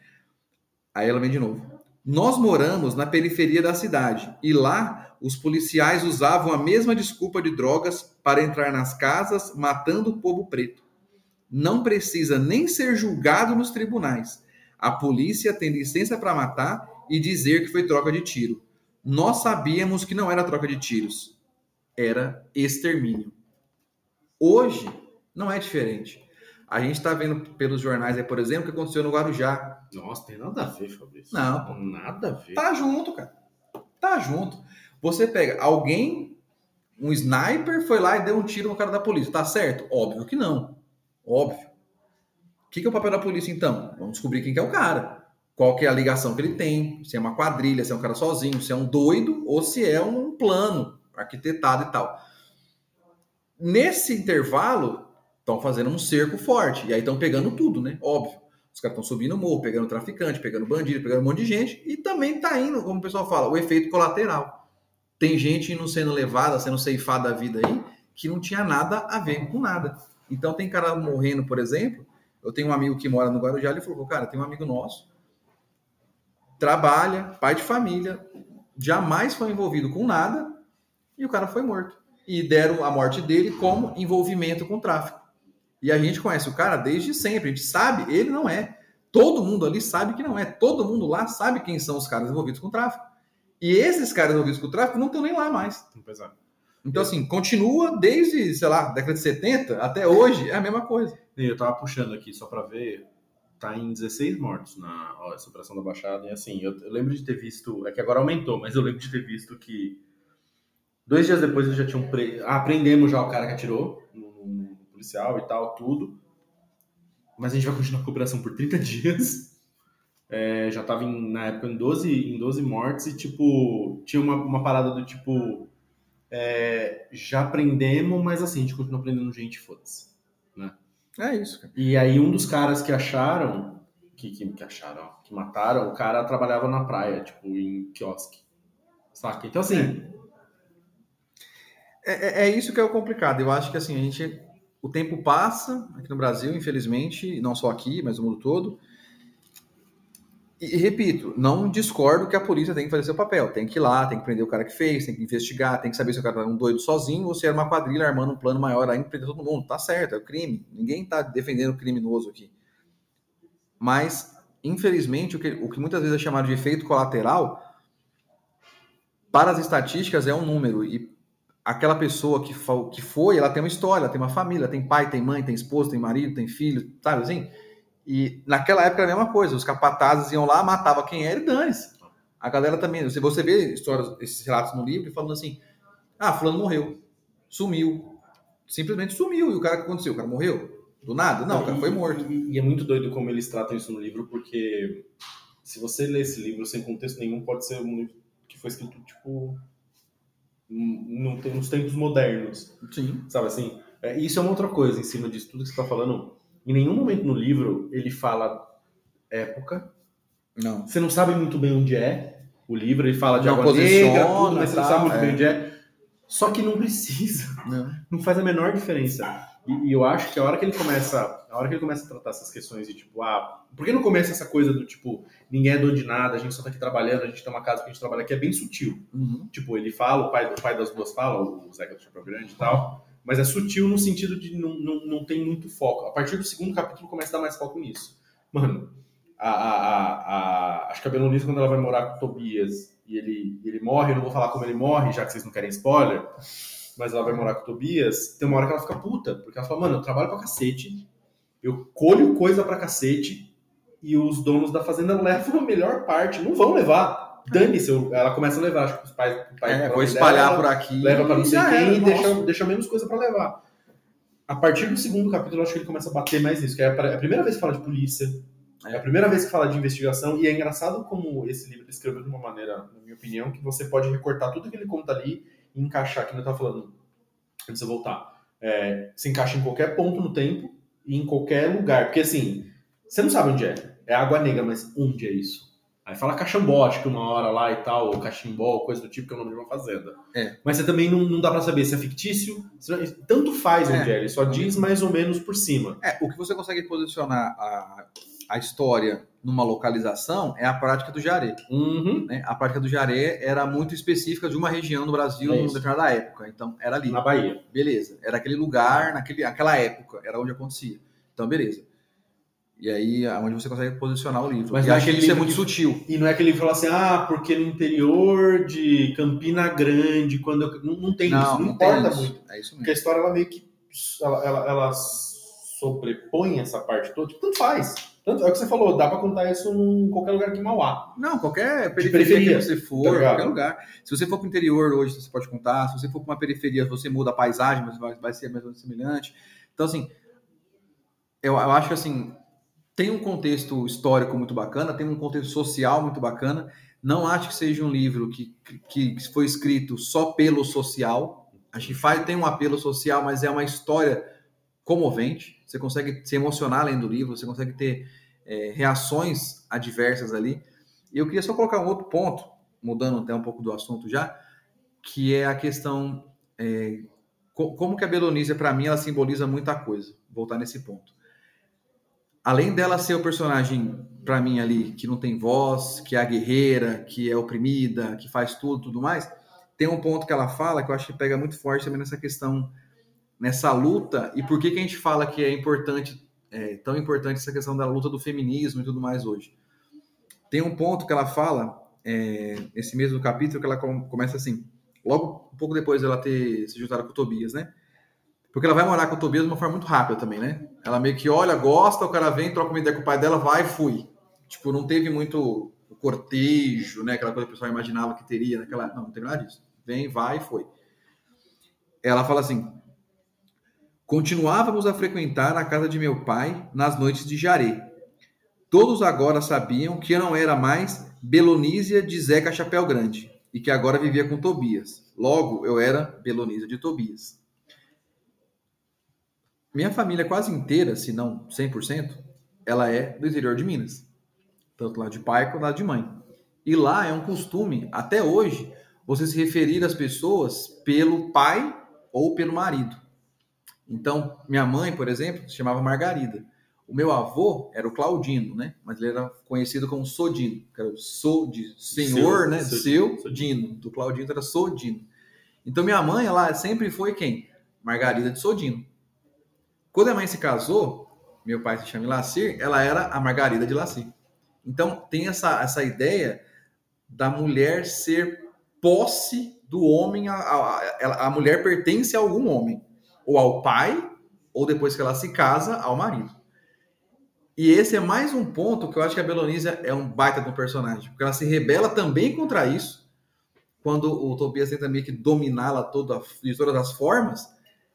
Aí ela vem de novo. Nós moramos na periferia da cidade e lá os policiais usavam a mesma desculpa de drogas para entrar nas casas, matando o povo preto. não precisa nem ser julgado nos tribunais. A polícia tem licença para matar e dizer que foi troca de tiro. Nós sabíamos que não era troca de tiros, era extermínio. Hoje não é diferente. A gente está vendo pelos jornais aí, por exemplo, o que aconteceu no Guarujá. Nossa, tem nada a ver, Fabrício. Não. Nada a ver. Tá junto, cara. Tá junto. Você pega alguém, um sniper, foi lá e deu um tiro no cara da polícia. Tá certo? Óbvio que não. Óbvio. O que, que é o papel da polícia, então? Vamos descobrir quem que é o cara. Qual que é a ligação que ele tem, se é uma quadrilha, se é um cara sozinho, se é um doido ou se é um plano arquitetado e tal. Nesse intervalo, estão fazendo um cerco forte. E aí estão pegando tudo, né? Óbvio. Os caras estão subindo o morro, pegando traficante, pegando bandido, pegando um monte de gente. E também tá indo, como o pessoal fala, o efeito colateral. Tem gente indo sendo levada, sendo ceifada a vida aí, que não tinha nada a ver com nada. Então tem cara morrendo, por exemplo. Eu tenho um amigo que mora no Guarujá, ele falou, cara, tem um amigo nosso, trabalha, pai de família, jamais foi envolvido com nada, e o cara foi morto. E deram a morte dele como envolvimento com tráfico. E a gente conhece o cara desde sempre, a gente sabe, ele não é. Todo mundo ali sabe que não é. Todo mundo lá sabe quem são os caras envolvidos com tráfico. E esses caras envolvidos com tráfico não estão nem lá mais. É. Então, assim, continua desde, sei lá, década de 70 até hoje, é a mesma coisa. Eu tava puxando aqui só pra ver. Tá em 16 mortos na ó, operação da Baixada. E assim, eu, eu lembro de ter visto. É que agora aumentou, mas eu lembro de ter visto que. Dois dias depois eles já tinham. Pre... Ah, prendemos já o cara que atirou no, policial e tal, tudo. Mas a gente vai continuar a operação por 30 dias. É, já tava em- na época em 12, em 12 mortes e, tipo, tinha uma, uma parada do tipo. é, já prendemos, mas assim, a gente continua prendendo gente, foda-se. É isso, cara. E aí um dos caras que acharam, que, que, que acharam, que mataram, o cara trabalhava na praia, tipo, em quiosque. Saca? Então assim, É, é- é isso que é o complicado. Eu acho que assim, a gente. O tempo passa aqui no Brasil, infelizmente, não só aqui, mas no mundo todo. E, e repito, não discordo que a polícia tem que fazer seu papel. Tem que ir lá, tem que prender o cara que fez, tem que investigar, tem que saber se o cara é um doido sozinho ou se era uma quadrilha armando um plano maior ainda prender todo mundo. Tá certo, é o crime. Ninguém tá defendendo o criminoso aqui. Mas, infelizmente, o que, o que muitas vezes é chamado de efeito colateral, para as estatísticas é um número. E aquela pessoa que, que foi, ela tem uma história, ela tem uma família, tem pai, tem mãe, tem esposa, tem marido, tem filho, sabe assim? E naquela época era a mesma coisa, os capatazes iam lá, matava quem era e dane-se. A galera também, se você vê histórias, esses relatos no livro, falando assim, ah, fulano morreu, sumiu, simplesmente sumiu, e o cara, o que aconteceu? O cara morreu? Do nada? Não, o cara foi morto. E, e é muito doido como eles tratam isso no livro, porque se você lê esse livro sem contexto nenhum, pode ser um livro que foi escrito, tipo, num- nos tempos modernos. Sim. Sabe assim? É, isso é uma outra coisa em cima disso tudo que você está falando. Em nenhum momento no livro ele fala época. Não. Você não sabe muito bem onde é o livro. Ele fala de Não água negra, tudo, mas você não sabe muito é. bem onde é. Só que não precisa. Não. Não faz a menor diferença. E, e eu acho que a hora que ele começa, a hora que ele começa a tratar essas questões de tipo, ah, por que não começa essa coisa do tipo, ninguém é dono de nada, a gente só tá aqui trabalhando, a gente tem uma casa que a gente trabalha aqui, é bem sutil. Uhum. Tipo, ele fala, o pai, o pai das duas fala, o Zeca do Chapéu Grande e tal, mas é sutil no sentido de não, não, não tem muito foco. A partir do segundo capítulo começa a dar mais foco nisso. Mano, a, a, a, a- acho que a Belonisa, quando ela vai morar com o Tobias e ele, ele morre, eu não vou falar como ele morre, já que vocês não querem spoiler, mas ela vai morar com o Tobias, tem uma hora que ela fica puta, porque ela fala, mano, eu trabalho pra cacete, eu colho coisa pra cacete, e os donos da fazenda levam a melhor parte, não vão levar. Dane-se, ela começa a levar, acho que os pais. o pai- É, vou espalhar dela, por aqui. leva pra não sei quem e deixa, deixa menos coisa pra levar. A partir do segundo capítulo, acho que ele começa a bater mais nisso, que é a é primeira vez que fala de polícia, é a primeira vez que fala de investigação, e é engraçado como esse livro escreveu de uma maneira, na minha opinião, que você pode recortar tudo que ele conta ali e encaixar, que eu tava falando antes de eu voltar. É, se encaixa em qualquer ponto no tempo em qualquer lugar, porque assim, você não sabe onde é, é água negra, mas onde é isso? Aí fala Caxambó, acho que uma hora lá e tal, ou Caximbó, coisa do tipo, que é o nome de uma fazenda. É. Mas você também não, não dá pra saber se é fictício, se tanto faz onde é, ele só diz mais ou menos por cima. É, o que você consegue posicionar a, a história numa localização é a prática do jaré. Uhum. né? A prática do jaré era muito específica de uma região do Brasil É em isso. determinada época. Então, era ali. Na Bahia. Beleza. Era aquele lugar, naquele, naquela época, era onde acontecia. Então, beleza. E aí é onde você consegue posicionar o livro. Mas e não é acho que aquele isso é livro muito que- sutil. E não é que ele fala assim, ah, porque no interior de Campina Grande, quando eu... não, não tem isso, não, tem importa isso. muito. É isso Porque a mesmo. história ela meio que ela, ela, ela sobrepõe essa parte toda, tipo, tanto faz. Tanto, é o que você falou, dá pra contar isso em qualquer lugar que Mauá. Não, qualquer periferia, periferia, que você for, tá qualquer lugar. Se você for para o interior hoje, você pode contar. Se você for para uma periferia, você muda a paisagem, mas vai, vai ser mais ou menos semelhante. Então, assim, eu, eu acho que assim, tem um contexto histórico muito bacana, tem um contexto social muito bacana. Não acho que seja um livro que, que, que foi escrito só pelo social. Acho que faz, tem um apelo social, mas é uma história comovente. Você consegue se emocionar lendo o livro, você consegue ter é, reações adversas ali. E eu queria só colocar um outro ponto, mudando até um pouco do assunto já, que é a questão é, co- como que a Belonísia, para mim, ela simboliza muita coisa. Voltar nesse ponto. Além dela ser o personagem, para mim, ali, que não tem voz, que é a guerreira, que é oprimida, que faz tudo, tudo mais, tem um ponto que ela fala que eu acho que pega muito forte também nessa questão, nessa luta, e por que, que a gente fala que é importante, é tão importante essa questão da luta do feminismo e tudo mais hoje. Tem um ponto que ela fala, é, mesmo capítulo, que ela com- começa assim, logo um pouco depois dela ter se juntado com o Tobias, né? Porque ela vai morar com o Tobias de uma forma muito rápida também, né? Ela meio que olha, gosta, o cara vem, troca uma ideia com o pai dela, vai, fui. Tipo, não teve muito o cortejo, né? Aquela coisa que o pessoal imaginava que teria naquela. Não, não teve nada disso. Vem, vai, foi. Ela fala assim: Continuávamos a frequentar a casa de meu pai nas noites de jaré. Todos agora sabiam que eu não era mais Belonísia de Zeca Chapéu Grande e que agora vivia com Tobias. Logo, eu era Belonísia de Tobias. Minha família quase inteira, se não 100%, ela é do interior de Minas. Tanto lá de pai quanto lá de mãe. E lá é um costume, até hoje, você se referir às pessoas pelo pai ou pelo marido. Então, minha mãe, por exemplo, se chamava Margarida. O meu avô era o Claudino, né? Mas ele era conhecido como Sodino, que era o so de senhor, Seu, né? seu Seu, Dino, Dino. Do Claudino era Sodino. Então, minha mãe, ela sempre foi quem? Margarida de Sodino. Quando a mãe se casou, meu pai se chama Lacir, ela era a Margarida de Lacir. Então, tem essa, essa ideia da mulher ser posse do homem, a, a, ela- a mulher pertence a algum homem, ou ao pai, ou depois que ela se casa, ao marido. E esse é mais um ponto que eu acho que a Belonísia é um baita de um personagem, porque ela se rebela também contra isso, quando o Tobias tenta meio que dominá-la toda, de todas as formas,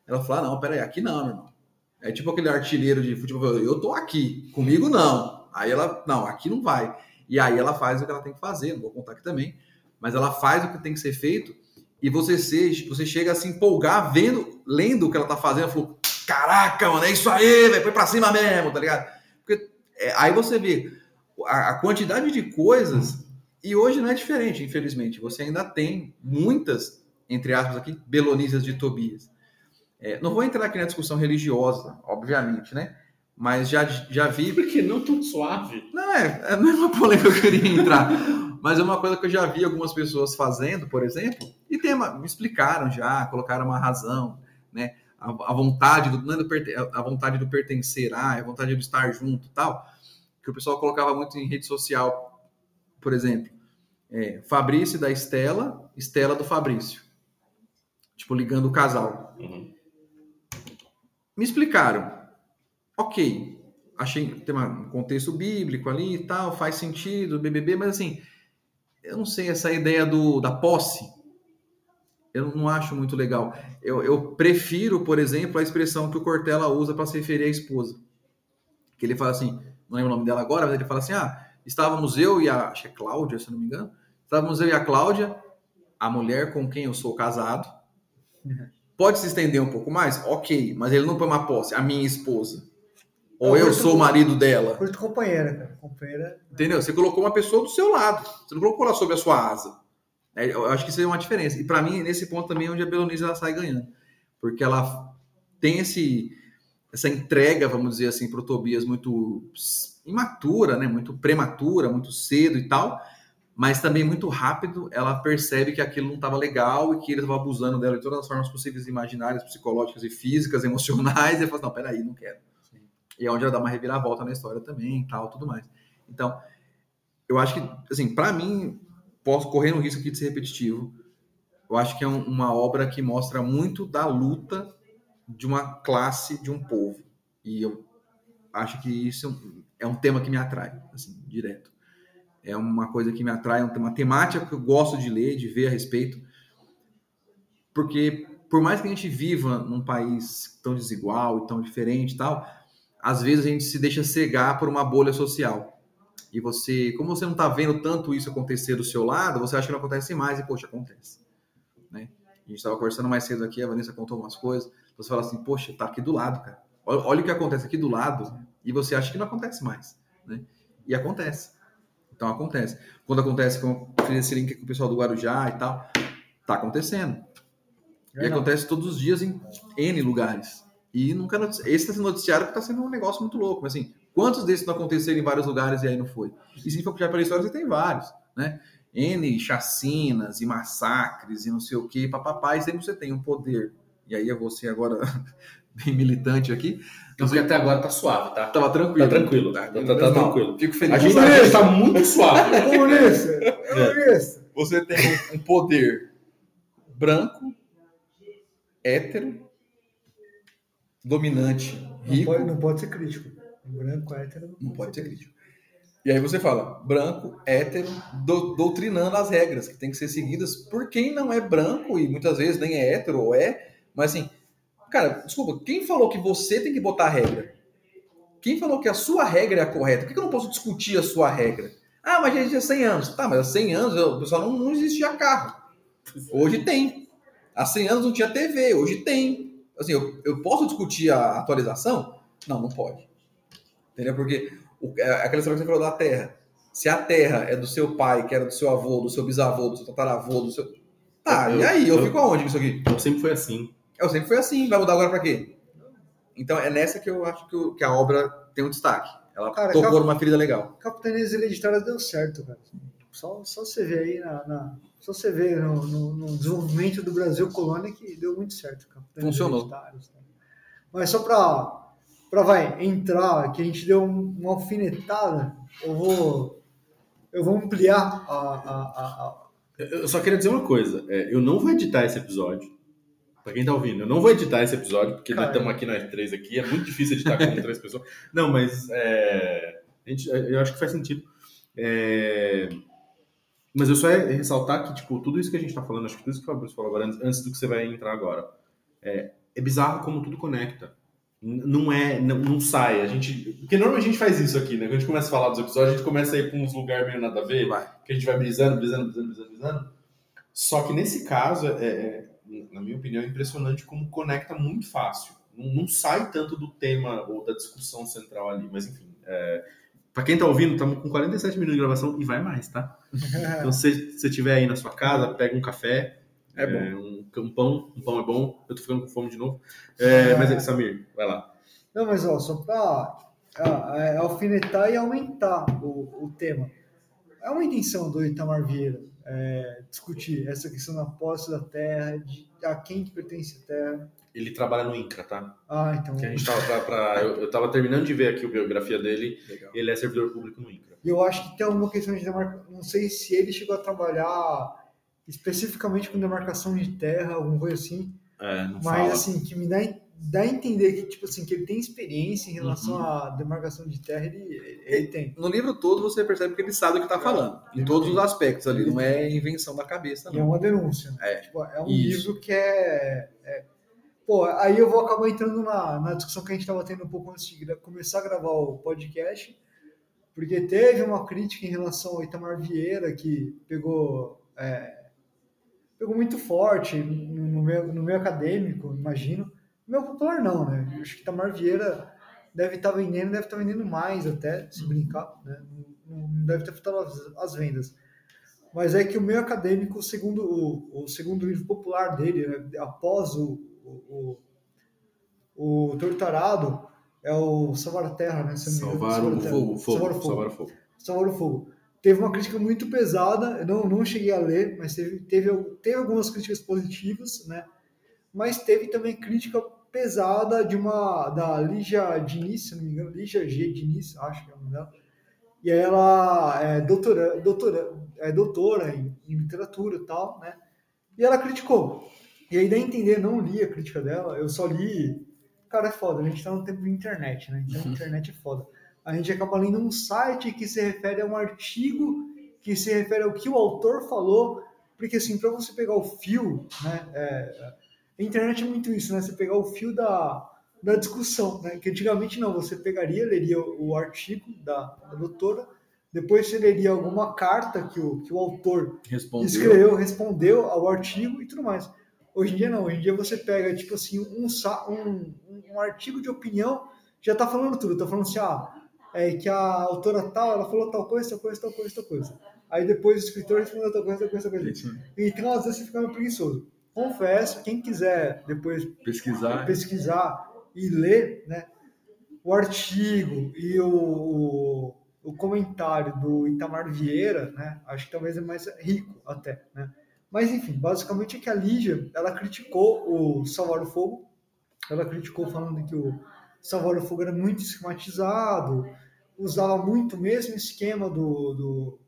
ela fala, não, peraí, aqui não, meu irmão. É tipo aquele artilheiro de futebol, eu tô aqui, comigo não. Aí ela, não, aqui não vai. E aí ela faz o que ela tem que fazer, não vou contar aqui também, mas ela faz o que tem que ser feito e você, se, você chega a se empolgar vendo, lendo o que ela tá fazendo, falou, caraca, mano, é isso aí, velho, foi pra cima mesmo, tá ligado? Porque é, aí você vê a, a quantidade de coisas, e hoje não é diferente, infelizmente. Você ainda tem muitas, entre aspas aqui, belonísias de Tobias. É, não vou entrar aqui na discussão religiosa, obviamente, né? Mas já, já vi Porque não tão suave. não é, é- não é uma polêmica que eu queria entrar, mas é uma coisa que eu já vi algumas pessoas fazendo, por exemplo, e tem uma- me explicaram já, colocaram uma razão, né? A, a vontade do, não é a vontade do pertencer, ah, a vontade do estar junto, e tal, que o pessoal colocava muito em rede social, por exemplo, é, Fabrício da Estela, Estela do Fabrício, tipo ligando o casal. Uhum. Me explicaram. Ok, achei tem um contexto bíblico ali e tal, faz sentido, BBB, mas assim, eu não sei, essa ideia do, da posse, eu não acho muito legal. Eu, eu prefiro, por exemplo, a expressão que o Cortella usa para se referir à esposa. Que ele fala assim, não lembro o nome dela agora, mas ele fala assim: ah, estávamos eu e a. Acho que é Cláudia, se não me engano. Estávamos eu e a Cláudia, a mulher com quem eu sou casado. Pode se estender um pouco mais? Ok, mas ele não põe uma posse, a minha esposa. Ou eu sou o marido dela. Curto companheira, cara. Companheira. Entendeu? Você colocou uma pessoa do seu lado. Você não colocou ela sob a sua asa. É, Eu acho que isso é uma diferença. E para mim, nesse ponto também é onde a Belonísia ela sai ganhando. Porque ela tem esse, essa entrega, vamos dizer assim, para o Tobias muito imatura, né? muito prematura, muito cedo e tal. Mas também muito rápido ela percebe que aquilo não estava legal e que ele estava abusando dela de todas as formas possíveis imaginárias, psicológicas e físicas, emocionais. E ela fala: Não, peraí, não quero. E é onde ela dá uma reviravolta na história também tal, tudo mais. Então, eu acho que, assim, para mim, posso correr no risco aqui de ser repetitivo. Eu acho que é um- uma obra que mostra muito da luta de uma classe, de um povo. E eu acho que isso é um tema que me atrai, assim, direto. É uma coisa que me atrai, é uma temática que eu gosto de ler, de ver a respeito. Porque, por mais que a gente viva num país tão desigual e tão diferente e tal, às vezes a gente se deixa cegar por uma bolha social. E você, como você não está vendo tanto isso acontecer do seu lado, você acha que não acontece mais e, poxa, acontece. Né? A gente estava conversando mais cedo aqui, a Vanessa contou umas coisas. Você fala assim, poxa, tá aqui do lado, cara. Olha, olha o que acontece aqui do lado e você acha que não acontece mais. Né? E acontece. Então acontece. Quando acontece com esse link com o pessoal do Guarujá e tal, tá acontecendo. E Verdade. acontece todos os dias em N lugares. E nunca notici... esse está sendo noticiário porque está sendo um negócio muito louco. Mas assim, quantos desses não aconteceram em vários lugares e aí não foi? E se for puxar pela história, você tem vários, né? N chacinas e massacres e não sei o que, papapá, e sempre você tem um poder. E aí eu vou ser agora bem militante aqui. Porque até agora tá suave, tá? Tava tranquilo. Tá tranquilo. Tá, tá- tá Não, tranquilo. Fico feliz. A gente, a gente tá muito suave. Comunista! Comunista! Você tem um poder branco, hétero, dominante, Não rico. pode, não pode ser crítico. Branco, hétero. Não pode ser crítico. E aí você fala, branco, hétero, do- doutrinando as regras que tem que ser seguidas por quem não é branco e muitas vezes nem é hétero ou é, mas assim, cara, desculpa, quem falou que você tem que botar a regra? Quem falou que a sua regra é a correta? Por que eu não posso discutir a sua regra? Ah, mas a gente é 100 anos. Tá, mas há 100 anos o pessoal não, não existia carro. Hoje tem. Há 100 anos não tinha TV, hoje tem. Assim, eu, eu posso discutir a atualização? Não, não pode. Entendeu? Porque o, é aquela história que você falou da terra. Se a terra é do seu pai, que era do seu avô, do seu bisavô, do seu tataravô, do seu. Tá, Eu- e aí? Eu, eu- fico aonde com isso aqui? Então sempre foi assim. Eu sempre foi assim, vai mudar agora pra quê? Então é nessa que eu acho que, o- que a obra tem um destaque. Ela Cara, tocou cap- numa ferida legal. Capitanias Hereditárias deu certo, cara. Só, só você ver aí na. na- só você ver no, no- no desenvolvimento do Brasil colônia que deu muito certo. Funcionou. Né? Mas só pra, pra vai entrar, que a gente deu um- uma alfinetada, eu vou. Eu vou ampliar a. a, a, a- Eu só queria dizer uma coisa. é, eu não vou editar esse episódio. Pra quem tá ouvindo, eu não vou editar esse episódio, porque nós estamos aqui nós três aqui. É muito difícil editar com três pessoas. Não, mas é, a gente, eu acho que faz sentido. É, mas eu só ia ressaltar que, tipo, tudo isso que a gente tá falando, acho que tudo isso que o Fabrício falou agora, antes, do que você vai entrar agora, é, é bizarro como tudo conecta. N- Não é, não, não sai. A gente. Porque normalmente a gente faz isso aqui, né? Quando a gente começa a falar dos episódios, a gente começa a ir pra uns lugares meio nada a ver Vai. que a gente vai brisando, brisando, brisando, brisando, brisando. Só que nesse caso, é, é, na minha opinião, é impressionante como conecta muito fácil. Não, não sai tanto do tema ou da discussão central ali, mas enfim. É, para quem tá ouvindo, estamos com 47 minutos de gravação e vai mais, tá? Então, se você estiver aí na sua casa, pega um café, É bom. um, um pão, um pão é bom. Eu tô ficando com fome de novo. É, mas, Samir, vai lá. Não, mas ó, só pra é, alfinetar e aumentar o, o tema. É uma intenção do Itamar Vieira é, discutir essa questão da posse da terra, de a quem que pertence a terra. Ele trabalha no INCRA, tá? Ah, então. Que a gente tava pra, pra- eu, eu tava terminando de ver aqui a biografia dele. Legal. Ele é servidor público no INCRA. E eu acho que tem alguma questão de demarcação. Não sei se ele chegou a trabalhar especificamente com demarcação de terra, alguma coisa assim. É, não Mas fala. assim, que me dá, dá a entender que, tipo assim, que ele tem experiência em relação Uhum. à demarcação de terra, ele, ele tem. No livro todo você percebe que ele sabe o que está falando. Em todos os aspectos ali. Não é invenção da cabeça, E é não. uma denúncia. né? É. Tipo, é um Isso. livro que é, é- Pô, aí eu vou acabar entrando na, na discussão que a gente estava tendo um pouco antes de começar a gravar o podcast, porque teve uma crítica em relação ao Itamar Vieira, que pegou, é, pegou muito forte no, no meio, no meio acadêmico, imagino. Meio popular, não, né? Eu acho que Itamar Vieira deve estar vendendo, deve estar vendendo mais até, se brincar, né? Não, não deve ter afetado as, as vendas. Mas é que o meio acadêmico, segundo o, o segundo livro popular dele, né, após o, o, o, o Torturado, é o Salvar a Terra, né? Salvar o fogo, fogo, Salvar o Fogo. salvar o fogo. Salvar o Fogo. Teve uma crítica muito pesada, eu não, não cheguei a ler, mas teve, teve, teve algumas críticas positivas, né? Mas teve também crítica pesada de uma da Lígia Diniz, se não me engano, Lígia G Diniz, acho que é o nome dela. E aí ela é doutora, doutora, é doutora em, em literatura e tal, né? E ela criticou. E aí dá a entender, não li a crítica dela, eu só li. Cara, é foda, a gente tá no tempo de internet, né? Então a internet é foda. A gente acaba lendo um site que se refere a um artigo que se refere ao que o autor falou, porque assim, para você pegar o fio, né? É, a internet é muito isso, né? Você pegar o fio da, da discussão, né? Que antigamente não, você pegaria, leria o, o artigo da, da doutora, depois você leria alguma carta que o, que o autor Respondeu. escreveu, respondeu ao artigo e tudo mais. Hoje em dia não, hoje em dia você pega, tipo assim, um, um, um, artigo de opinião, já tá falando tudo, tá falando assim, ah, é que a autora tal, ela falou tal coisa, tal coisa, tal coisa, tal coisa. Aí depois o escritor respondeu tal coisa, tal coisa, tal coisa. Então, às vezes, você fica meio preguiçoso. Confesso, quem quiser depois Pesquisar. pesquisar e ler, né, o artigo e o, o, comentário do Itamar Vieira, né, acho que talvez é mais rico até, né. Mas, enfim, basicamente é que a Lígia, ela criticou o Salvar o Fogo, ela criticou falando que o Salvar o Fogo era muito esquematizado, usava muito o mesmo esquema do, do,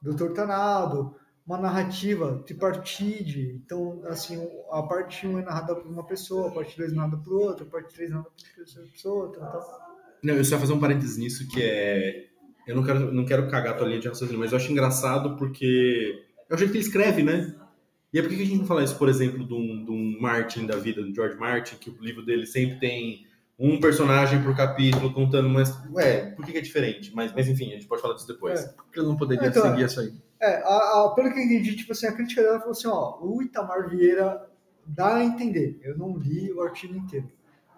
do Tortanado, uma narrativa tripartite, então, assim, a parte 1 é narrada por uma pessoa, a parte 2 é narrada por outra, a parte 3 é narrada por outra pessoa, tal, tal. Não, eu só ia fazer um parênteses nisso, que é. Eu não quero, não quero cagar a tua linha de raciocínio, mas eu acho engraçado porque é o jeito que ele escreve, né? E é por que que a gente não fala isso, por exemplo, de um, de um Martin da vida, do George Martin, que o livro dele sempre tem um personagem por capítulo contando mas Ué, por que, que é diferente? Mas, mas enfim, a gente pode falar disso depois. É. Porque eu não poderia Então, seguir essa aí. É, a, a- pelo que eu entendi, tipo assim, a crítica dela falou assim, ó, o Itamar Vieira dá a entender, eu não li o artigo inteiro,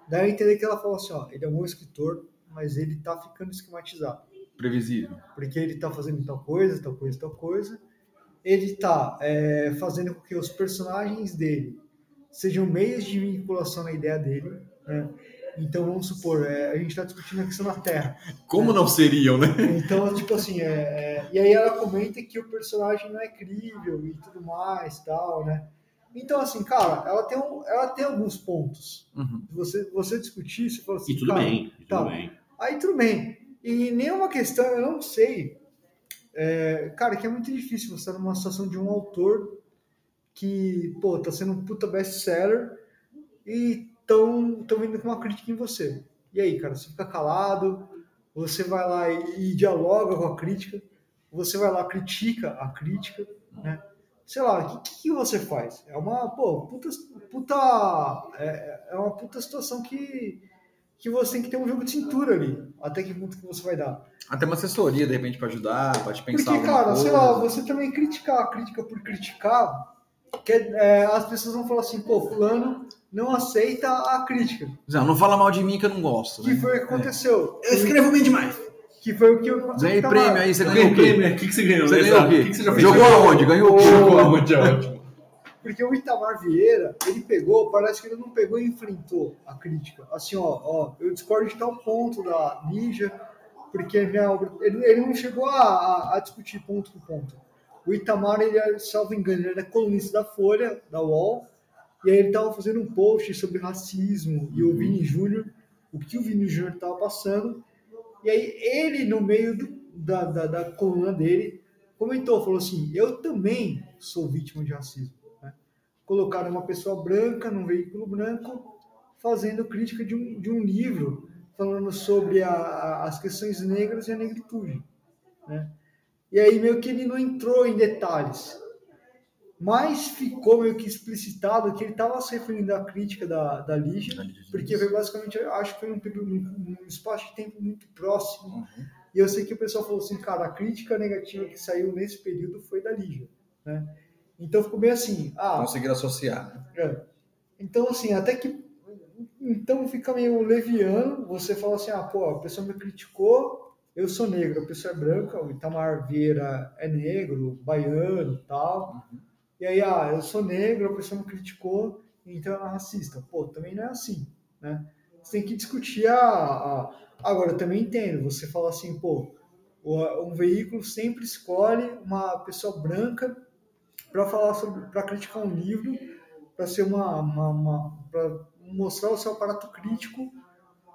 dá a entender que ela falou assim, ó, ele é um bom escritor, mas ele tá ficando esquematizado. Previsível. porque ele está fazendo tal coisa, tal coisa, tal coisa. Ele está fazendo com que os personagens dele sejam meios de vinculação na ideia dele. Né? Então, vamos supor, é, a gente está discutindo a questão da Terra. Como não seriam, né? Então, tipo assim, é, é, e aí ela comenta que o personagem não é crível e tudo mais, tal, né? Então, assim, cara, ela tem, um, ela tem alguns pontos. Uhum. Você, você discutir, você fala assim, E tudo bem, e tudo tá. bem. Aí tudo bem. E nenhuma questão, eu não sei. É, cara, que é muito difícil você estar numa situação de um autor que, pô, tá sendo um puta best-seller e tão, tão vindo com uma crítica em você. E aí, cara, você fica calado, você vai lá e, e dialoga com a crítica, você vai lá, critica a crítica, né? Sei lá, o que, que, você faz? É uma, pô, puta, puta é, é uma puta situação que que você tem que ter um jogo de cintura ali. Até que ponto que você vai dar. Até uma assessoria, de repente, para ajudar, para te pensar Porque, cara, coisa. sei lá, você também criticar a crítica por criticar, que, é, as pessoas vão falar assim, pô, fulano não aceita a crítica. Não, não fala mal de mim que eu não gosto. Que Né? foi o que aconteceu. Eu escrevo bem demais. Que foi o que aconteceu. Ganhei prêmio aí, você ganhou o quê? prêmio. O que, que você ganhou? Você ganhou Exato. o quê? O que, você já fez? Jogou aonde? Ganhou o quê? Jogou aonde? Ótimo. Porque o Itamar Vieira, ele pegou, parece que ele não pegou e enfrentou a crítica. Assim, ó, ó eu discordo de tal ponto da Ninja, porque minha obra, ele, ele não chegou a, a, a discutir ponto por ponto. O Itamar, ele, é, salvo engano, ele era colunista da Folha, da UOL, e aí ele estava fazendo um post sobre racismo e o Vini Júnior, o que o Vini Júnior estava passando, e aí ele, no meio do, da, da, da coluna dele, comentou, falou assim, eu também sou vítima de racismo colocaram uma pessoa branca num veículo branco fazendo crítica de um, de um livro falando sobre a, a, as questões negras e a negritude. Né? E aí meio que ele não entrou em detalhes, mas ficou meio que explicitado que ele estava se referindo à crítica da, da Lígia, porque foi basicamente, acho que foi um, período, um, um espaço de tempo muito próximo. Uhum. E eu sei que o pessoal falou assim, cara, a crítica negativa que saiu nesse período foi da Lígia. Né? Então ficou bem assim. Ah, Conseguir associar. Né? é. Então, assim, até que. Então fica meio leviano. Você fala assim: ah, pô, a pessoa me criticou, eu sou negro, a pessoa é branca, o Itamar Vieira é negro, baiano tal. Uhum. E aí, ah, eu sou negro, a pessoa me criticou, então é racista. Pô, também não é assim, né? Você tem que discutir a. a... Agora, eu também entendo. Você fala assim, pô, um veículo sempre escolhe uma pessoa branca para falar sobre, para criticar um livro, para ser uma, uma, uma mostrar o seu aparato crítico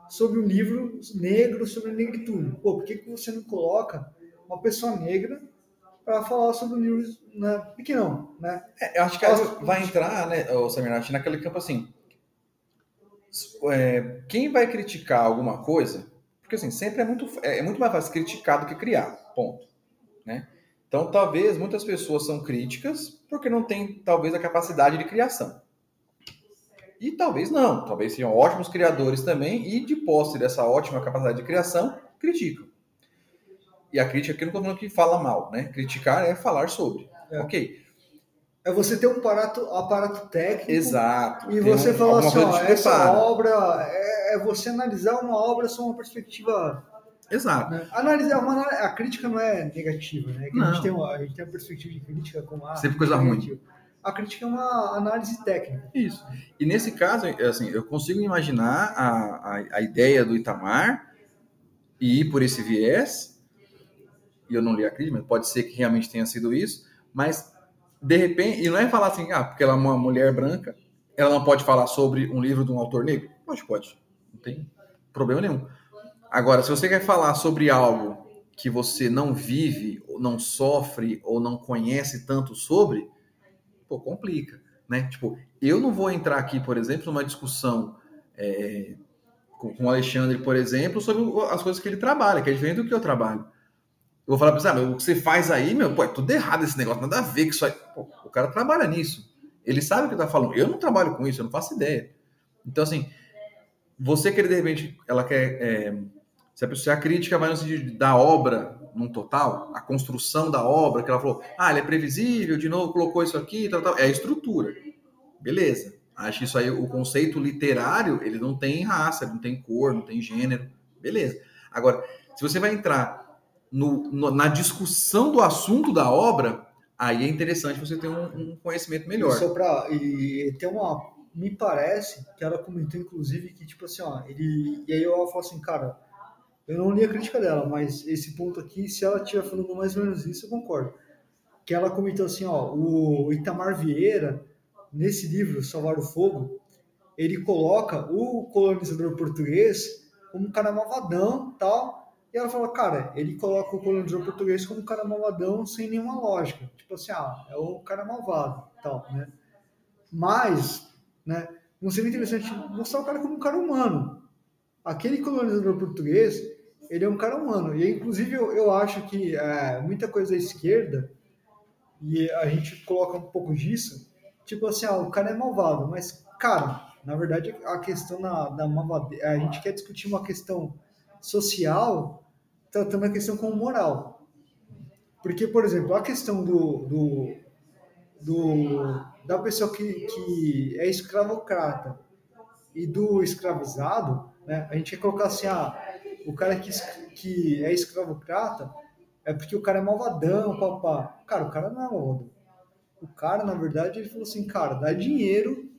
sobre um livro negro, sobre negritude. Pô, por que, que você não coloca uma pessoa negra para falar sobre livros né, pequenão, né? É, eu acho que aí vai entrar, né, o Samirati, naquele campo assim. é, quem vai criticar alguma coisa, porque assim, sempre é muito, é, é muito mais fácil criticar do que criar, ponto. Né? Então, talvez muitas pessoas são críticas porque não têm, talvez, a capacidade de criação. E talvez não, talvez sejam ótimos criadores também e, de posse dessa ótima capacidade de criação, criticam. E a crítica aqui não estou falando que fala mal, né? Criticar é falar sobre. É. Ok. É você ter um aparato, aparato técnico Exato. e você um- falar assim, ó, essa obra é, é você analisar uma obra sob uma perspectiva. Exato. Né? Analisar uma, a crítica não é negativa, né? A, gente tem uma, a gente tem uma perspectiva de crítica como a. Sempre coisa ruim. negativa. A crítica é uma análise técnica. Isso. E nesse caso, assim, eu consigo imaginar a, a, a ideia do Itamar e ir por esse viés, e eu não li a crítica, pode ser que realmente tenha sido isso, mas de repente, e não é falar assim, ah, porque ela é uma mulher branca, ela não pode falar sobre um livro de um autor negro? Pode, pode. Não tem problema nenhum. Agora, se você quer falar sobre algo que você não vive, ou não sofre, ou não conhece tanto sobre, pô, complica, né? Tipo, eu não vou entrar aqui, por exemplo, numa discussão é, com, o Alexandre, por exemplo, sobre as coisas que ele trabalha, que é diferente do que eu trabalho. Eu vou falar pra você, ah, meu, o que você faz aí, meu, pô, é tudo errado esse negócio, nada a ver com isso aí. Pô, o cara trabalha nisso. Ele sabe o que tá falando. Eu não trabalho com isso, eu não faço ideia. Então, assim, você querer, de repente, ela quer. é, se, a, crítica vai no sentido da obra num total, a construção da obra, que ela falou, ah, ele é previsível, de novo colocou isso aqui, tal, tal, é a estrutura. Beleza. Acho que isso aí, o conceito literário, ele não tem raça, não tem cor, não tem gênero. Beleza. Agora, se você vai entrar no- no- na discussão do assunto da obra, aí é interessante você ter um, um conhecimento melhor. Só pra, e tem uma. Me parece que ela comentou, inclusive, que, tipo assim, ó, ele. E aí eu falo assim, cara, eu não li a crítica dela, mas esse ponto aqui, se ela estiver falando mais ou menos isso, eu concordo. Que ela comentou assim, ó, o Itamar Vieira, nesse livro, Salvar o Fogo, ele coloca o colonizador português como um cara malvadão tal. E ela fala, cara, ele coloca o colonizador português como um cara malvadão sem nenhuma lógica. Tipo assim, ah, é o cara malvado tal, né? Mas, né, não seria interessante mostrar o cara como um cara humano. Aquele colonizador português, ele é um cara humano. E, inclusive, eu, eu acho que é, muita coisa da esquerda, e a gente coloca um pouco disso, tipo assim, ah, o cara é malvado. Mas, cara, na verdade, a questão da, da malvadez, a gente quer discutir uma questão social, tratando a questão como moral. Porque, por exemplo, a questão do, do, do da pessoa que, que é escravocrata e do escravizado, né? A gente quer colocar assim, ah, o cara que, que é escravocrata é porque o cara é malvadão, papá. Cara, o cara não é malvadão. O cara, na verdade, ele falou assim, cara, dá dinheiro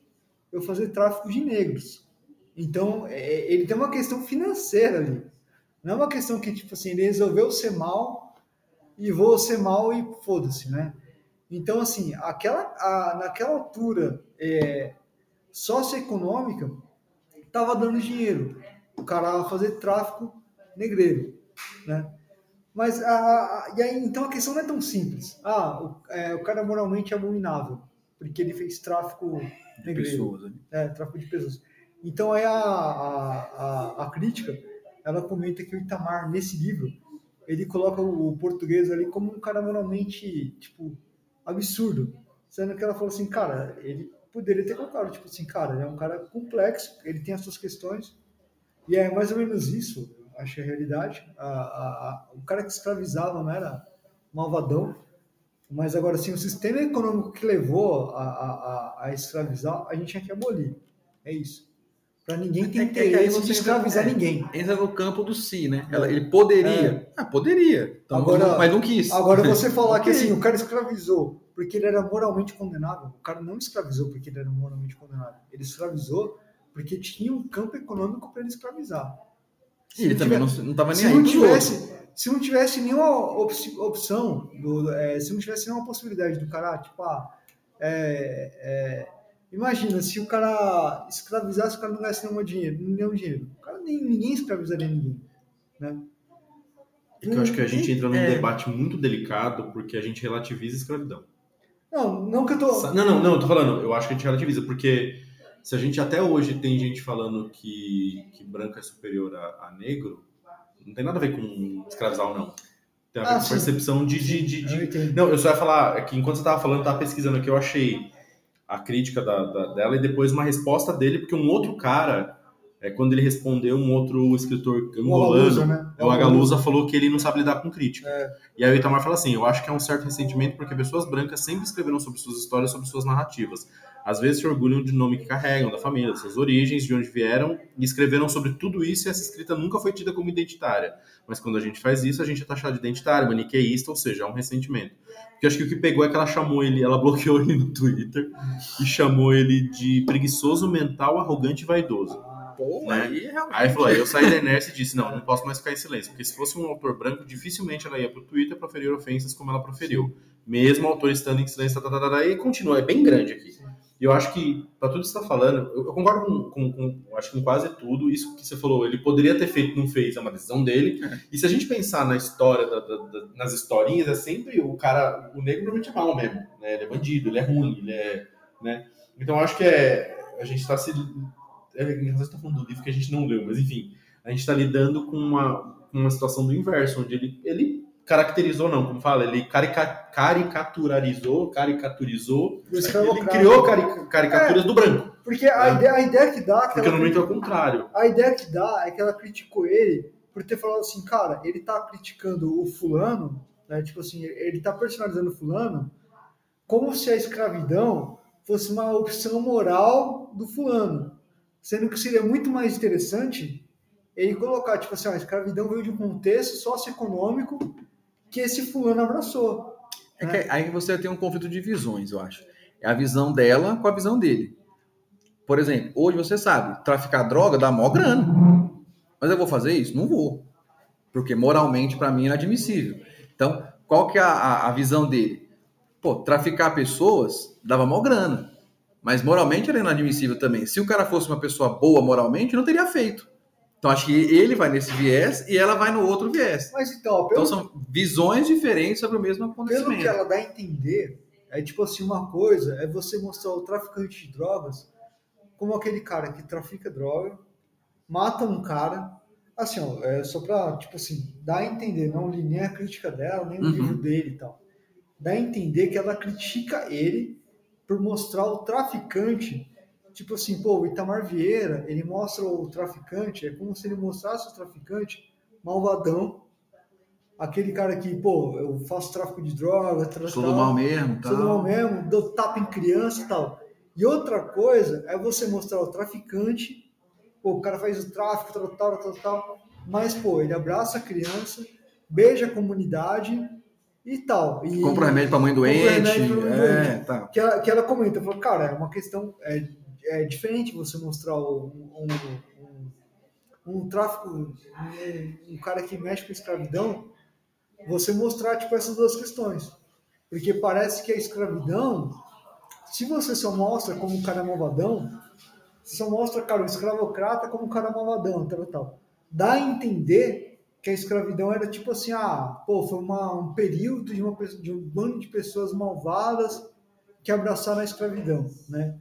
eu fazer tráfico de negros. Então, é- ele tem uma questão financeira ali. Não é uma questão que, tipo assim, ele resolveu ser mal e vou ser mal e foda-se, né? Então, assim, aquela, a- naquela altura é, socioeconômica, tava dando dinheiro. O cara ia fazer tráfico negreiro, né? Mas, a, a- e aí, então a questão não é tão simples. Ah, o, é, o cara é moralmente abominável, porque ele fez tráfico de negreiro. pessoas. né? É, tráfico de pessoas. Então aí a, a, a, a crítica, ela comenta que o Itamar, nesse livro, ele coloca o, português ali como um cara moralmente, tipo, absurdo. Sendo que ela falou assim, cara, ele poderia ter colocado, tipo assim, cara, ele é um cara complexo, ele tem as suas questões, e é mais ou menos isso, acho é a realidade. A, a, a- o cara que escravizava não era malvadão, mas agora sim, o sistema econômico que levou a, a, a escravizar, a gente tinha que abolir. É isso. Para ninguém ter É interesse de entra- escravizar é. ninguém. Entra no campo do si, né? Ela- ele poderia. Ah, poderia. Então, Agora- mas não quis. Agora você falar que assim, o cara escravizou porque ele era moralmente condenável, o cara não escravizou porque ele era moralmente condenável. Ele escravizou porque tinha um campo econômico para ele escravizar. E ele também tiver- não, não tava nem se aí não tivesse, se não tivesse nenhuma op- opção, do, é, se não tivesse nenhuma possibilidade do cara, tipo, ah, é, é, Imagina, se o cara escravizasse, o cara não gastaria nenhum dinheiro, nenhum dinheiro. O cara nem, ninguém escravizaria ninguém. Né? É que eu acho que a gente entra num É. debate muito delicado porque a gente relativiza a escravidão. Não, não que eu tô. Não, não, não, eu tô falando, eu acho que a gente relativiza, porque se a gente até hoje tem gente falando que, que branco é superior a, a negro, não tem nada a ver com escravizar ou não. Tem a ver Ah, com sim. percepção de. de, de, de- Eu. Não, eu só ia falar é que enquanto você tava falando, eu tava pesquisando aqui, eu achei a crítica da, da- dela e depois uma resposta dele, porque um outro cara, é, quando ele respondeu, um outro escritor O angolano, né? é o Agalusa falou que ele não sabe lidar com crítica. É. E aí o Itamar fala assim: eu acho que é um certo ressentimento porque pessoas brancas sempre escreveram sobre suas histórias, sobre suas narrativas. Às vezes se orgulham do nome que carregam, da família, das suas origens, de onde vieram, e escreveram sobre tudo isso e essa escrita nunca foi tida como identitária. Mas quando a gente faz isso, a gente é taxado de identitário, maniqueísta, ou seja, é um ressentimento. Porque acho que o que pegou é que ela chamou ele, ela bloqueou ele no Twitter e chamou ele de preguiçoso, mental, arrogante e vaidoso. Pô, Né? aí realmente. Aí falou, aí eu saí da inércia e disse, não, não posso mais ficar em silêncio, porque se fosse um autor branco, dificilmente ela ia pro Twitter proferir ofensas como ela proferiu. Mesmo o autor estando em silêncio, tá, tá, tá, tá, e continua, é bem grande aqui. E eu acho que, para tudo que você está falando, eu, eu concordo com, com, com- acho que com quase tudo. Isso que você falou, ele poderia ter feito, não fez, é uma decisão dele. E se a gente pensar na história, da- da- da- nas historinhas, é sempre o cara, o negro normalmente é mal mesmo, né? Ele é bandido, ele é ruim, ele é, né? Então eu acho que é, a gente está se, é, vezes está falando do livro que a gente não leu, mas enfim, a gente está lidando com uma, uma situação do inverso, onde ele, ele caracterizou, não, como fala, ele carica, caricaturarizou, caricaturizou, Do ele criou cari- caricaturas do branco. Porque a, É. ideia, a ideia que dá. que Porque ela- normalmente é o contrário. A ideia que dá é que ela criticou ele por ter falado assim, cara, ele tá criticando o fulano, né? Tipo assim, ele tá personalizando o fulano como se a escravidão fosse uma opção moral do fulano. Sendo que seria muito mais interessante ele colocar, tipo assim, a escravidão veio de um contexto socioeconômico que esse fulano abraçou. É que aí você tem um conflito de visões, eu acho. É a visão dela com a visão dele. Por exemplo, hoje você sabe, traficar droga dá mó grana. Mas eu vou fazer isso? Não vou. Porque moralmente, para mim, é inadmissível. Então, qual que é a, a- a visão dele? Pô, traficar pessoas dava mó grana. Mas moralmente era inadmissível também. Se o cara fosse uma pessoa boa moralmente, não teria feito. Então, acho que ele vai nesse viés e ela vai no outro viés. Mas então, pelo Então, são visões diferentes sobre o mesmo Pelo acontecimento. que ela dá a entender, é tipo assim, uma coisa é você mostrar o traficante de drogas como aquele cara que trafica droga, mata um cara, assim, ó, é só pra, tipo assim, dar a entender, não li nem a crítica dela, nem o Uhum. livro dele e tal. Dá a entender que ela critica ele por mostrar o traficante, tipo assim, pô, o Itamar Vieira, ele mostra o traficante, é como se ele mostrasse o traficante malvadão, aquele cara que, pô, eu faço tráfico de droga, tal, Sou do mal mesmo, tá? sou do mal mesmo, dou tapa em criança e tal. E outra coisa é você mostrar o traficante, pô, o cara faz o tráfico, tal, tal, tal, tal, mas, pô, ele abraça a criança, beija a comunidade e tal. E Compra remédio pra mãe Compra doente. mãe é, doente. tá. que ela, que ela comenta, falou, cara, é uma questão, é, é diferente você mostrar o- um, um, um tráfico, um, um cara que mexe com escravidão, você mostrar, tipo, essas duas questões. Porque parece que a escravidão, se você só mostra como um cara malvadão, você só mostra, cara, o escravocrata como um cara malvadão, tal, tal. Dá a entender que a escravidão era tipo assim, ah, pô, foi uma, um período de, uma, de um bando de pessoas malvadas que abraçaram a escravidão, né?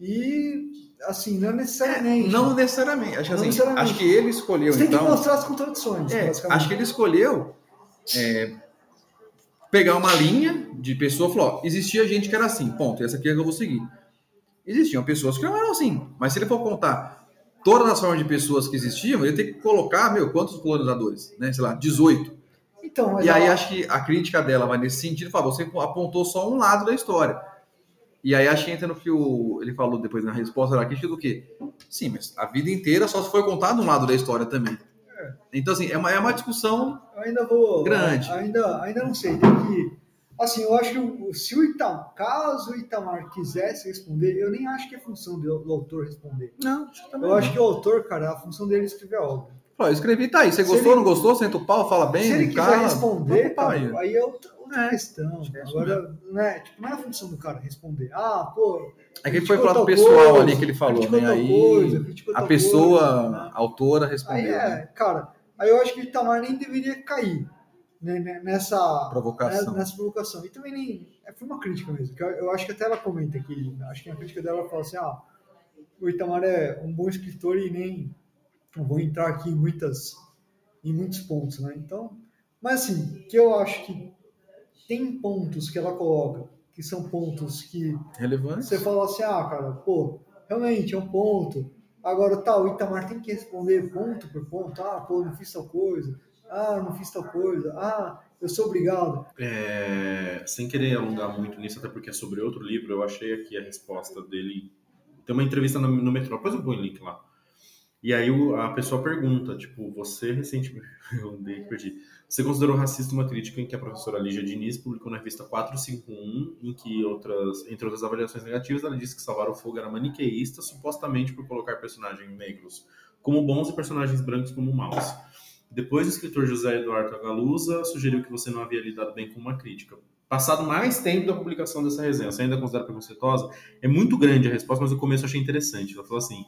E, assim, não necessariamente. Não necessariamente. Acho que, Não assim, necessariamente. acho que ele escolheu, Você tem então. que mostrar as contradições, É, acho que ele escolheu é, pegar uma linha de pessoa e falou: ó, existia gente que era assim, ponto, essa aqui é que eu vou seguir. Existiam pessoas que não eram assim, mas se ele for contar todas as formas de pessoas que existiam, ele tem que colocar, meu, quantos colonizadores? Né? Sei lá, 18. Então, E aí ela- acho que a crítica dela vai nesse sentido, fala, você apontou só um lado da história. E aí acho que entra no que o, ele falou depois na resposta da crítica do quê? Sim, mas a vida inteira só se foi contado um lado da história também. Então, assim, é uma, é uma discussão Eu ainda vou. Grande. Ainda, ainda não sei. Tem que. Assim, eu acho que se o Itamar, caso o Itamar quisesse responder, eu nem acho que é função do, do autor responder. Não, acho que Eu acho que o autor, cara, a função dele é escrever a obra. Pô, eu escrevi, tá aí. Você Se gostou, ele- não gostou? Senta o pau, fala bem, se ele não quiser cala, responder, aí. cara, aí é o outra É, questão. que é isso Agora, né, tipo, não é a função do cara responder. Ah, pô. É que ele foi pro lado pessoal coisa, ali que ele falou, né? Aí coisa, a pessoa, coisa, né? a autora Aí respondeu. é, né? cara, aí eu acho que o Itamar nem deveria cair né, né, nessa Provocação. né, nessa provocação. E também nem. é, Foi uma crítica mesmo. que Eu, eu acho que até ela comenta aqui. Acho que na crítica dela ela fala assim: ah, o Itamar é um bom escritor e nem. Não vou entrar aqui em, muitas, em muitos pontos, né? Então. Mas assim, que eu acho que tem pontos que ela coloca que são pontos que Relevante. você fala assim, ah, cara, pô, realmente é um ponto. Agora, tá, o Itamar tem que responder ponto por ponto. Ah, pô, não fiz tal coisa. Ah, não fiz tal coisa. Ah, eu sou obrigado. É, sem querer alongar muito nisso, até porque é sobre outro livro, eu achei aqui a resposta dele. Tem uma entrevista no, no metrô, depois eu ponho o link lá. E aí o- a pessoa pergunta, tipo, você recentemente. Eu perdi. Você considerou racista uma crítica em que a professora Lígia Diniz publicou na revista 451, em que, outras, entre outras avaliações negativas, ela disse que Salvar o Fogo era maniqueísta, supostamente por colocar personagens negros como bons e personagens brancos como maus. Depois, o escritor José Eduardo Agalusa sugeriu que você não havia lidado bem com uma crítica. Passado mais tempo da publicação dessa resenha, você ainda considera preconceituosa? É muito grande a resposta, mas o começo eu achei interessante. Ela falou assim: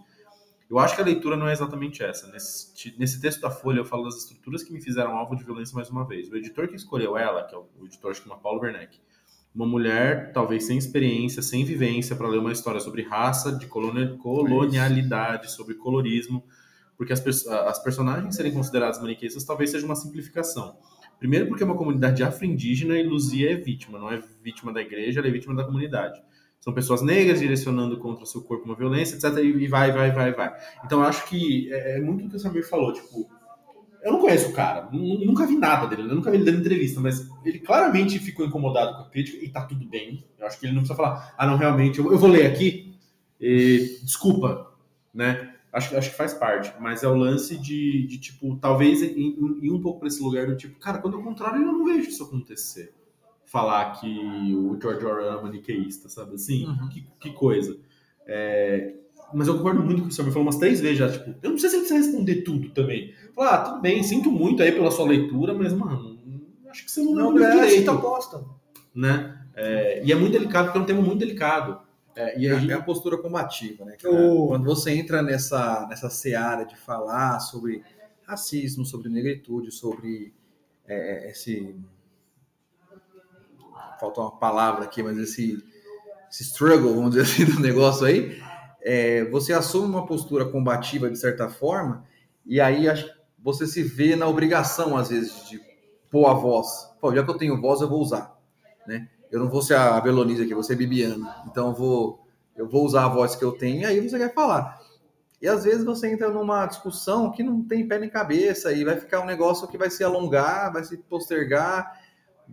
Eu acho que a leitura não é exatamente essa. Nesse, nesse texto da Folha, eu falo das estruturas que me fizeram alvo de violência mais uma vez. O editor que escolheu ela, que é o, o editor acho que chama Paulo Werneck, uma mulher, talvez sem experiência, sem vivência, para ler uma história sobre raça, de coloni- colonialidade, sobre colorismo, porque as, pers- as personagens serem consideradas maniqueístas talvez seja uma simplificação. Primeiro porque é uma comunidade afro-indígena e Luzia é vítima, não é vítima da igreja, ela é vítima da comunidade. São pessoas negras direcionando contra o seu corpo uma violência, etc. E vai, vai, vai, vai. Então acho que é, é muito o que o Samir falou, tipo, eu não conheço o cara, nu- nunca vi nada dele, eu nunca vi ele dando entrevista, mas ele claramente ficou incomodado com a crítica e tá tudo bem. Eu acho que ele não precisa falar, ah, não, realmente, eu, eu vou ler aqui, e, desculpa, né? Acho, acho que faz parte, mas é o lance de, de tipo, talvez ir um pouco para esse lugar do tipo, cara, quando ao contrário, eu não vejo isso acontecer. Falar que o George Orwell é maniqueísta, sabe assim? Uhum. Que, que coisa. É, mas eu concordo muito com o Samuel falou umas três vezes já, tipo, eu não sei se ele precisa responder tudo também. Falar, ah, tudo bem, sinto muito aí pela sua leitura, mas, mano, acho que você não Não leu merece direito, aposta. né? É, e é muito delicado, porque é um tema muito delicado. É, e E aí, é a postura combativa, né? O- Quando você entra nessa, nessa seara de falar sobre racismo, sobre negritude, sobre é, esse. Falta uma palavra aqui, mas esse, esse struggle, vamos dizer assim, do negócio aí, é, você assume uma postura combativa de certa forma, e aí você se vê na obrigação, às vezes, de pôr a voz. Pô, já que eu tenho voz, eu vou usar. Né? Eu não vou ser a Belonise aqui, vou ser Bibiana. Então eu vou, eu vou usar a voz que eu tenho e aí você quer falar. E às vezes você entra numa discussão que não tem pé nem cabeça e vai ficar um negócio que vai se alongar, vai se postergar,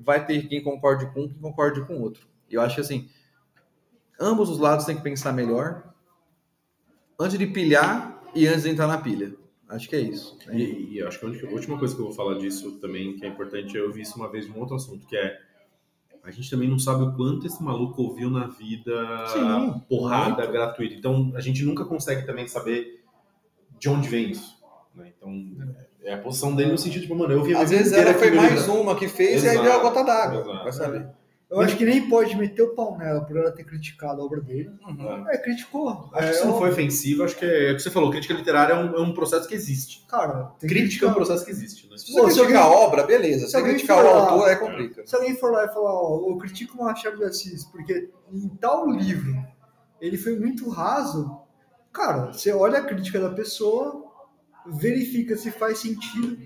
vai ter quem concorde com um, quem concorde com o outro. E eu acho que assim, ambos os lados têm que pensar melhor antes de pilhar e antes de entrar na pilha. Acho que é isso. né? E, e acho que a, última coisa que eu vou falar disso também, que é importante, eu vi isso uma vez em um outro assunto, que é a gente também não sabe o quanto esse maluco ouviu na vida Sim, porrada muito. gratuita. Então a gente nunca consegue também saber de onde vem isso. né? Então é a posição dele no sentido de, mano, eu vi a Às vezes ela foi mais livro. uma que fez e aí Exato, deu a gota d'água. exato. Vai saber. Eu acho que nem pode meter o pau nela por ela ter criticado a obra dele. Uhum. É, criticou. Acho que é, isso não ó, foi ofensivo, acho que é, é o que você falou, crítica literária é um, é um processo que existe. Cara, tem que Crítica é um processo que existe. Né? Se você Pô, se criticar a alguém- obra, beleza. Se se você alguém criticar o for lá- autor, aí complica. Se alguém for lá e falar, ó, eu critico o Machado de Assis, porque em tal livro ele foi muito raso, cara, você olha a crítica da pessoa, verifica se faz sentido.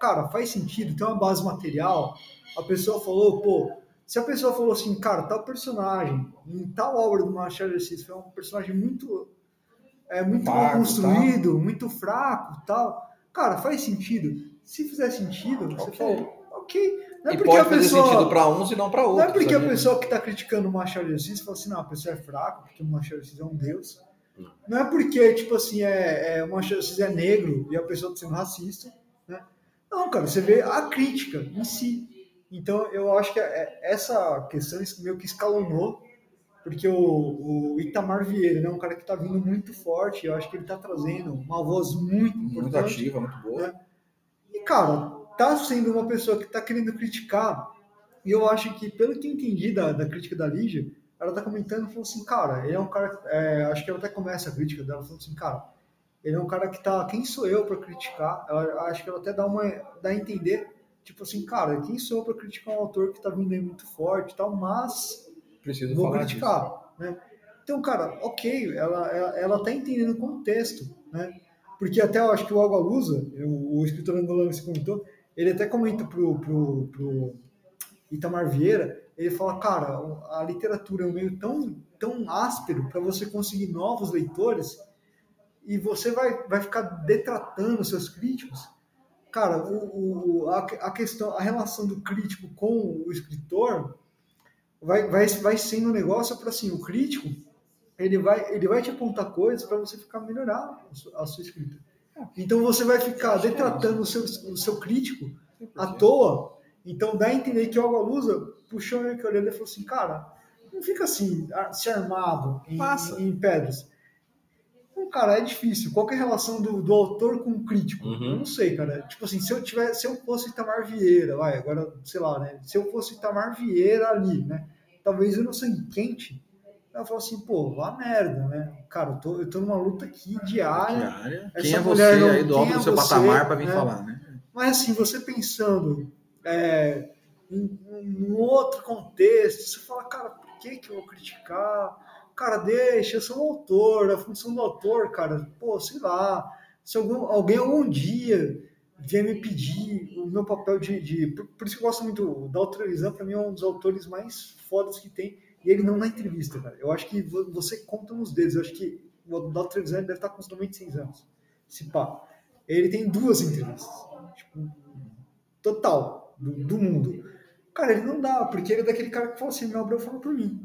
Cara, faz sentido, tem uma base material. A pessoa falou, pô, se a pessoa falou assim, cara, tal personagem, em tal obra do Machado de Assis foi um personagem muito, é, muito mal Fraco, construído, muito fraco tal. Cara, faz sentido. Se fizer sentido, você Ok. fala, ok. Não é E porque pode a fazer pessoa- sentido para uns e não para não outros. é porque a né? pessoa que está criticando o Machado de Assis fala assim, não, a pessoa é fraca, porque o Machado de Assis é um deus. Não. É porque, tipo assim, é, é, de Assis é negro e a pessoa está sendo racista, né? Não, cara, você vê a crítica em si. Então, eu acho que é- essa questão meio que escalonou, porque o, o Itamar Vieira, né, um cara que está vindo muito forte, eu acho que ele está trazendo uma voz muito Muito ativa, muito boa. E, cara, tá sendo uma pessoa que tá querendo criticar E eu acho que, pelo que eu entendi da, da crítica da Lígia, ela tá comentando, falou assim, cara, ele é um cara, é, acho que ela até começa a crítica dela, falando assim, cara, ele é um cara que tá, quem sou eu para criticar? Ela, acho que ela até dá uma, dá a entender, tipo assim, cara, quem sou eu para criticar um autor que tá vindo aí muito forte e tal, mas Preciso vou criticar, né? Então, cara, ok, ela, ela, ela tá entendendo o contexto, né? Porque até eu acho que o Agualusa, o, o escritor angolano que você comentou, ele até comenta pro, pro, pro Itamar Vieira, ele fala, cara, a literatura é um meio tão, tão áspero para você conseguir novos leitores e você vai, vai ficar detratando seus críticos. Cara, o, o, a, a questão, a relação do crítico com o escritor vai, vai, vai sendo um negócio para assim, o crítico ele vai, ele vai te apontar coisas para você ficar melhorar a sua, a sua escrita. Então você vai ficar detratando o seu, o seu crítico à toa. Então dá a entender que o Agualusa puxou meio que a orelha e falou assim, cara, não fica assim, a- se armado em, Passa. em pedras. Então, cara, é difícil. Qual é a relação do, do autor com o crítico? Uhum. Eu não sei, cara. Tipo assim, se eu tiver, se eu fosse Itamar Vieira, vai, agora, sei lá, né? Se eu fosse Itamar Vieira ali, né? Talvez eu não sangue quente. Eu falo assim, pô, vá merda, né? Cara, eu tô, eu tô numa luta aqui diária. Diária. Quem é você não- aí do alto é do seu você, patamar para vir né? falar, né? Mas assim, você pensando é, em, em um outro contexto, você fala, cara, por que, que eu vou criticar? Cara, deixa, eu sou um autor, a função do autor, cara, pô, sei lá, se algum, alguém algum dia vier me pedir o meu papel de. de- por, por isso que eu gosto muito da autorizão, para mim é um dos autores mais fodas que tem, e ele não na entrevista, cara. Eu acho que vo- você conta nos dedos, eu acho que o Dr. Trevisan deve estar com uns 96 anos, se pá. Ele tem duas entrevistas, tipo, total, do, do mundo. Cara, ele não dá, porque ele é daquele cara que fala assim, meu Abreu fala por mim.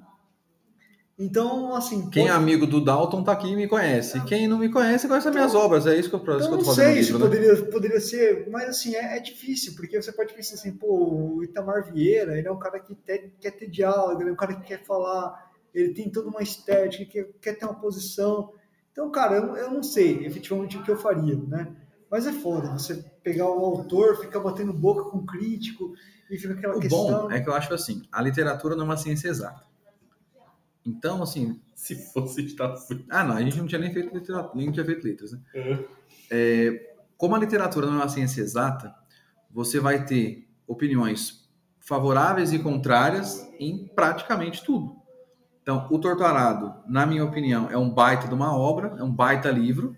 Então, assim... Quem é pode- amigo do Dalton tá aqui e me conhece. Quem não me conhece, conhece as minhas obras. É isso que eu, isso Então, que eu não tô fazendo no sei se livro, né? poderia, poderia ser, mas assim, é, é difícil, porque você pode pensar assim, pô, o Itamar Vieira, ele é um cara que te- quer ter diálogo, ele é um cara que quer falar, ele tem toda uma estética, quer, quer ter uma posição. Então, cara, eu, eu não sei efetivamente o que eu faria, né? Mas é foda, você pegar um autor, ficar batendo boca com um crítico, e fica aquela O questão... bom é que eu acho assim, a literatura não é uma ciência exata. Então, assim, Se fosse, estava ah não, a gente não tinha nem feito literatura, nem tinha feito letras, né? É, como a literatura não é uma ciência exata, você vai ter opiniões favoráveis e contrárias em praticamente tudo. Então, o Torturado, na minha opinião, é um baita de uma obra, é um baita livro,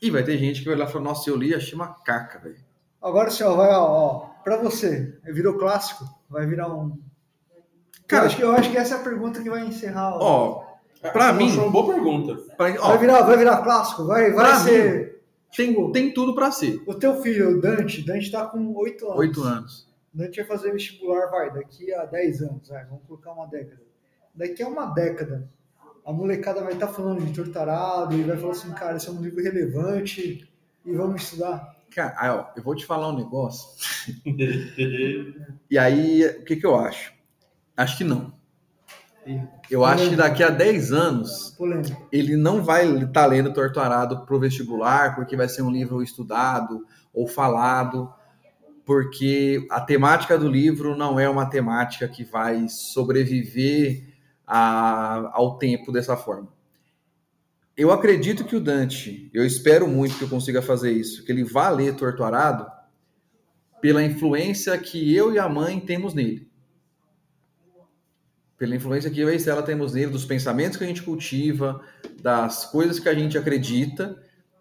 e vai ter gente que vai lá e falar, nossa, eu li, achei uma caca, velho. Agora, assim, ó, vai, ó, ó, pra você, virou clássico, vai virar um... Cara, eu, acho que, eu acho que essa é a pergunta que vai encerrar. ó. Ó, Pra mim- Foi uma boa pergunta. pra- ó, Vai virar, vai virar clássico, vai, vai ser. tem, tem tudo pra ser. O teu filho, o Dante, Dante tá com 8 anos. Oito anos. Dante vai fazer vestibular, vai, daqui a 10 anos, vai, vamos colocar uma década. Daqui a uma década, a molecada vai estar falando de tortarado e vai falar assim, cara, esse é um livro relevante e vamos estudar. Cara, eu vou te falar um negócio. E aí, o que, que eu acho? Acho que não. Eu acho que daqui a 10 anos Polêmica. ele não vai estar lendo Torturado pro vestibular, porque vai ser um livro estudado ou falado, porque a temática do livro não é uma temática que vai sobreviver a- ao tempo dessa forma. Eu acredito que o Dante, eu espero muito que eu consiga fazer isso, que ele vá ler Torturado pela influência que eu e a mãe temos nele pela influência que eu e a Estela temos nele, dos pensamentos que a gente cultiva, das coisas que a gente acredita.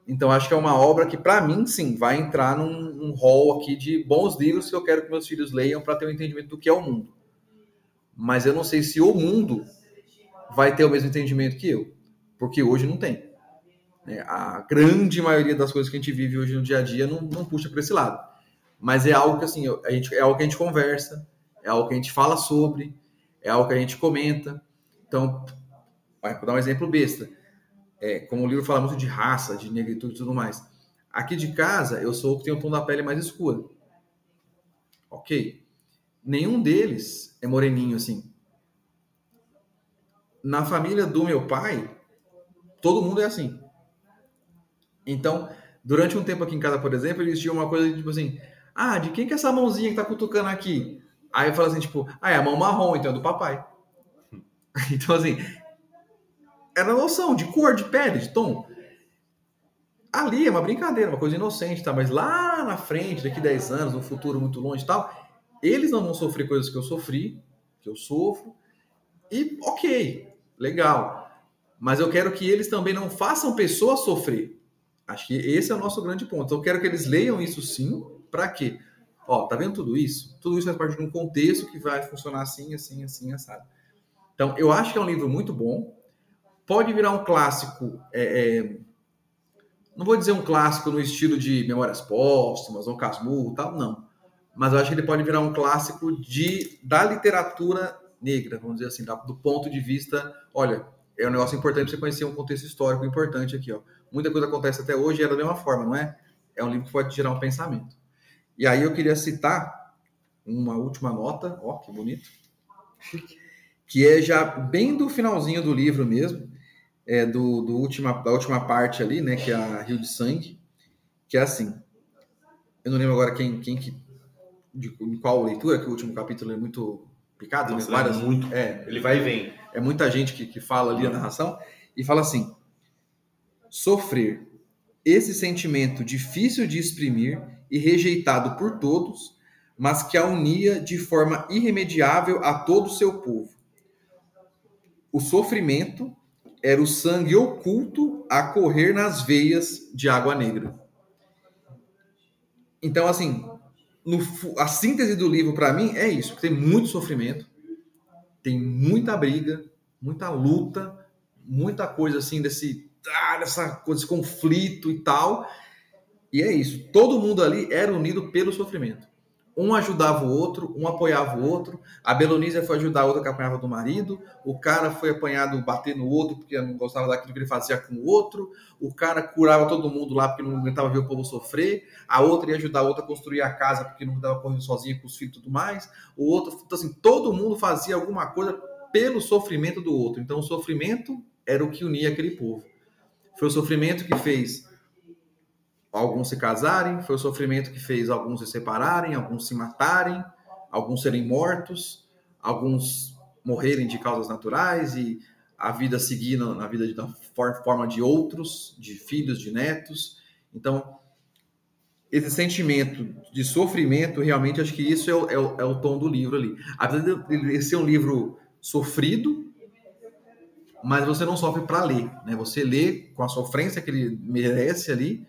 Então, acho que é uma obra que, para mim, sim, vai entrar num, num hall aqui de bons livros que eu quero que meus filhos leiam para ter um entendimento do que é o mundo. Mas eu não sei se o mundo vai ter o mesmo entendimento que eu, porque hoje não tem. né? A grande maioria das coisas que a gente vive hoje no dia a dia não, não puxa para esse lado. Mas é algo que assim, a gente, é algo que a gente conversa, é algo que a gente fala sobre, é algo que a gente comenta. Então, vou dar um exemplo besta. É, como o livro fala muito de raça, de negritude e tudo mais. Aqui de casa, eu sou o que tem o tom da pele mais escuro. Ok. Nenhum deles é moreninho assim. Na família do meu pai, todo mundo é assim. Então, durante um tempo aqui em casa, por exemplo, existia uma coisa tipo assim: ah, de quem que é essa mãozinha que tá cutucando aqui? Aí fala assim, tipo, ah, é a mão marrom, então é do papai. Então, assim, era noção de cor, de pele, de tom. Ali é uma brincadeira, uma coisa inocente, tá? Mas lá na frente, daqui 10 anos, no futuro muito longe e tal, eles não vão sofrer coisas que eu sofri, que eu sofro. E ok, legal. Mas eu quero que eles também não façam pessoas sofrer. Acho que esse é o nosso grande ponto. Eu quero que eles leiam isso sim. Para quê? Ó, tá vendo tudo isso? Tudo isso faz parte de um contexto que vai funcionar assim, assim, assim, assado. Então, eu acho que é um livro muito bom. Pode virar um clássico. É, é, não vou dizer um clássico no estilo de Memórias Póstumas ou Casmurro tal, não. Mas eu acho que ele pode virar um clássico de da literatura negra, vamos dizer assim, do ponto de vista, olha, é um negócio importante você conhecer um contexto histórico importante aqui, ó. Muita coisa acontece até hoje e é da mesma forma, não é? É um livro que pode gerar um pensamento. E aí eu queria citar uma última nota, ó, que bonito, que é já bem do finalzinho do livro mesmo, é do, do última, da última parte ali, né, que é a Rio de Sangue, que é assim, eu não lembro agora quem, quem que, de, de qual leitura, que o último capítulo é muito picado, Nossa, né? Várias, é muito. é, Ele vai e vem. é muita gente que, que fala ali a narração, e fala assim: sofrer esse sentimento difícil de exprimir e rejeitado por todos, mas que a unia de forma irremediável a todo o seu povo. O sofrimento era o sangue oculto a correr nas veias de água negra. Então, assim, no a síntese do livro para mim é isso: tem muito sofrimento, tem muita briga, muita luta, muita coisa assim desse, ah, dessa desse conflito e tal. E é isso. Todo mundo ali era unido pelo sofrimento. Um ajudava o outro, um apoiava o outro. A Belonísia foi ajudar a outra que apanhava do marido. O cara foi apanhado, bater no outro porque não gostava daquilo que ele fazia com o outro. O cara curava todo mundo lá porque não aguentava ver o povo sofrer. A outra ia ajudar a outra a construir a casa porque não estava correndo sozinha com os filhos e tudo mais. O outro, então assim, todo mundo fazia alguma coisa pelo sofrimento do outro. Então o sofrimento era o que unia aquele povo. Foi o sofrimento que fez alguns se casarem, foi o sofrimento que fez alguns se separarem, alguns se matarem, alguns serem mortos, alguns morrerem de causas naturais e a vida seguir na vida de, forma de outros, de filhos, de netos. Então, esse sentimento de sofrimento, realmente, acho que isso é o, é o- é o tom do livro ali. Apesar de ser um livro sofrido, mas você não sofre para ler, né? Você lê com a sofrência que ele merece ali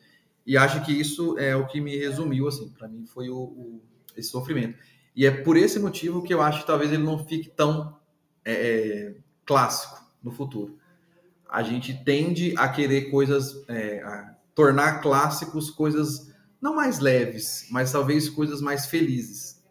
e acho que isso é o que me resumiu assim. Para mim foi o, o- esse sofrimento. E é por esse motivo que eu acho que talvez ele não fique tão é, é, clássico no futuro. A gente tende a querer coisas, é, a tornar clássicos coisas não mais leves, mas talvez coisas mais felizes.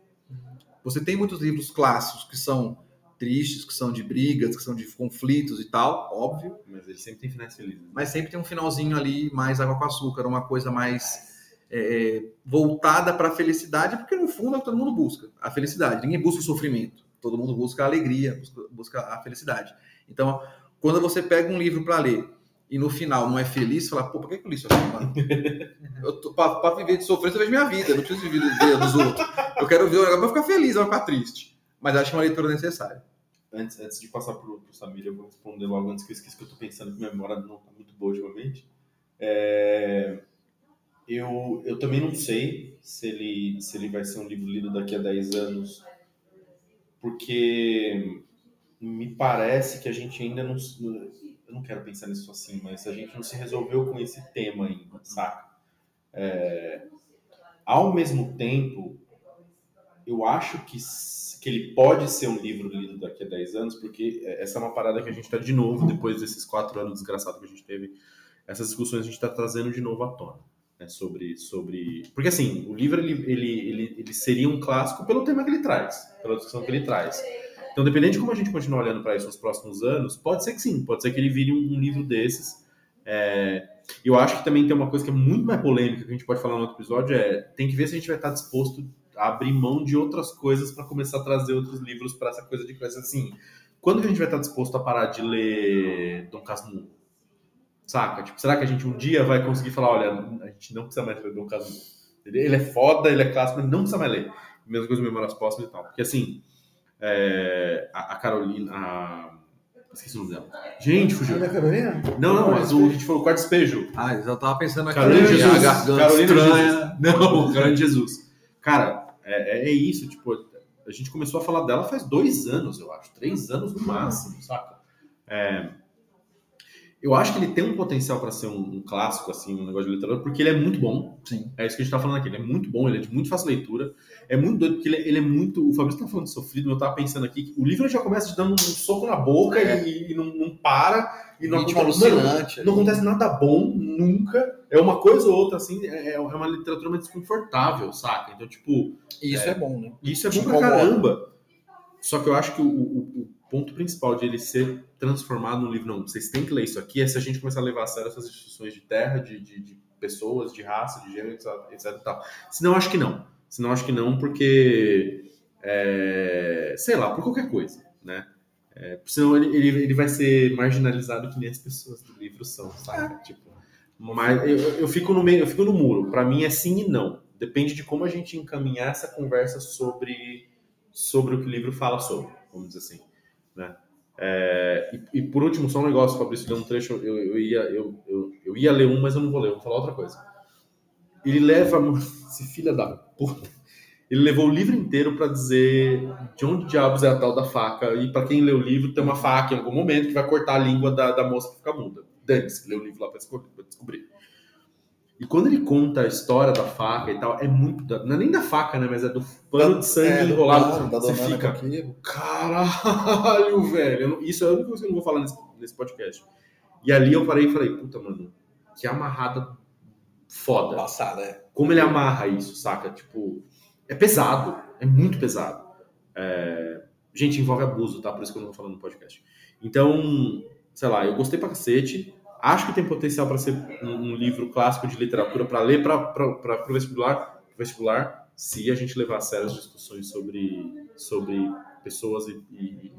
Você tem muitos livros clássicos que são tristes, que são de brigas, que são de conflitos e tal, óbvio, Mas ele sempre tem finais felizes. mas sempre tem um finalzinho ali mais água com açúcar, uma coisa mais é, voltada para a felicidade, porque no fundo é o que todo mundo busca, a felicidade. Ninguém busca o sofrimento, todo mundo busca a alegria, busca, busca a felicidade. Então, quando você pega um livro para ler e no final não é feliz, fala, pô, por que que eu li isso aqui, mano? Eu tô, pra, pra viver de sofrência, eu vejo minha vida, eu não preciso viver ver dos outros. Eu quero ver negócio pra ficar feliz, não pra ficar triste. Mas acho é uma leitura necessária. Antes, antes de passar pro, pro Samir, eu vou responder logo antes que eu esqueça que eu tô pensando que minha memória não tá muito boa ultimamente. É, eu, eu também não sei se ele, se ele vai ser um livro lido daqui a 10 anos, porque me parece que a gente ainda não. Eu não quero pensar nisso assim, mas a gente não se resolveu com esse tema ainda, saca? É, ao mesmo tempo, eu acho que, que ele pode ser um livro lido daqui a 10 anos, porque essa é uma parada que a gente está de novo, depois desses quatro anos desgraçados que a gente teve, essas discussões a gente está trazendo de novo à tona. Né, sobre, sobre. Porque assim, o livro ele, ele, ele, ele seria um clássico pelo tema que ele traz, pela discussão que ele traz. Então, dependendo de como a gente continuar olhando para isso nos próximos anos, pode ser que sim, pode ser que ele vire um, um livro desses. É, eu acho que também tem uma coisa que é muito mais polêmica que a gente pode falar no outro episódio é tem que ver se a gente vai estar disposto a abrir mão de outras coisas para começar a trazer outros livros para essa coisa de coisa assim. Quando que a gente vai estar disposto a parar de ler Dom Casmurro? Saca? Tipo, será que a gente um dia vai conseguir falar, olha, a gente não precisa mais ler Dom Casmurro. Ele ele é foda, ele é clássico, mas não precisa mais ler. mesma coisa Memórias Póstumas e tal. Porque assim, é, a, a Carolina. A, esqueci o nome dela. Gente, fugiu. Ana Carolina? Não, não, mas o, a gente falou quarto despejo. Ah, eu já tava pensando aqui. Carolina a Jesus. Carolina estranha. Jesus. Não, Carolina Jesus. Cara, é, é- é isso, tipo, a gente começou a falar dela faz dois anos, eu acho. Três anos no máximo, saca? É, eu acho que ele tem um potencial para ser um, um clássico, assim, um negócio de literatura, porque ele é muito bom. Sim. É isso que a gente tá falando aqui. Ele é muito bom, ele é de muito fácil leitura. É muito doido, porque ele, é- ele é muito. O Fabrício tá falando de sofrido, mas eu tava pensando aqui que o livro já começa te dando um soco na boca É. e, e não, não para. E não acontece- alucinante. não acontece nada bom, nunca. É uma coisa ou outra, assim, é, é uma literatura mais desconfortável, saca? Então, tipo, E isso é, bom, né? isso é Te bom pra caramba. Só que eu acho que o, o- o ponto principal de ele ser transformado num livro, não, vocês têm que ler isso aqui, é se a gente começar a levar a sério essas instituições de terra, de, de, de pessoas, de raça, de gênero, etc, etc tal. Senão, acho que não. Senão, acho que não, porque, é, sei lá, por qualquer coisa, né? É, senão ele, ele, ele vai ser marginalizado que nem as pessoas do livro são, sabe? Tipo, mas eu, eu fico no meio, eu fico no muro. Para mim é sim e não. Depende de como a gente encaminhar essa conversa sobre, sobre o que o livro fala sobre, vamos dizer assim, né? É, e, e por último, só um negócio, Fabrício, deu um trecho, eu, eu, ia, eu, eu, eu ia ler um, mas eu não vou ler, eu vou falar outra coisa. Ele leva, esse filho da puta, ele levou o livro inteiro para dizer de onde diabos é a tal da faca, e para quem lê o livro, tem uma faca em algum momento que vai cortar a língua da, da moça que fica muda. Dane-se, que lê o livro lá para descobrir. E quando ele conta a história da faca e tal, é muito. da- não é nem da faca, né? Mas é do pano de sangue É, do enrolado. plano, da Você fica. Caralho, velho. Isso é a única coisa que eu não vou falar nesse, nesse podcast. E ali eu parei e falei, puta, mano, que amarrada foda. Passada, é. Como ele amarra isso, saca? Tipo, é pesado. É muito pesado. É, Gente, envolve abuso, tá? Por isso que eu não vou falar no podcast. Então, sei lá, eu gostei pra cacete. Acho que tem potencial para ser um, um livro clássico de literatura para ler para o vestibular, vestibular, se a gente levar a sério as discussões sobre, sobre pessoas e, e- e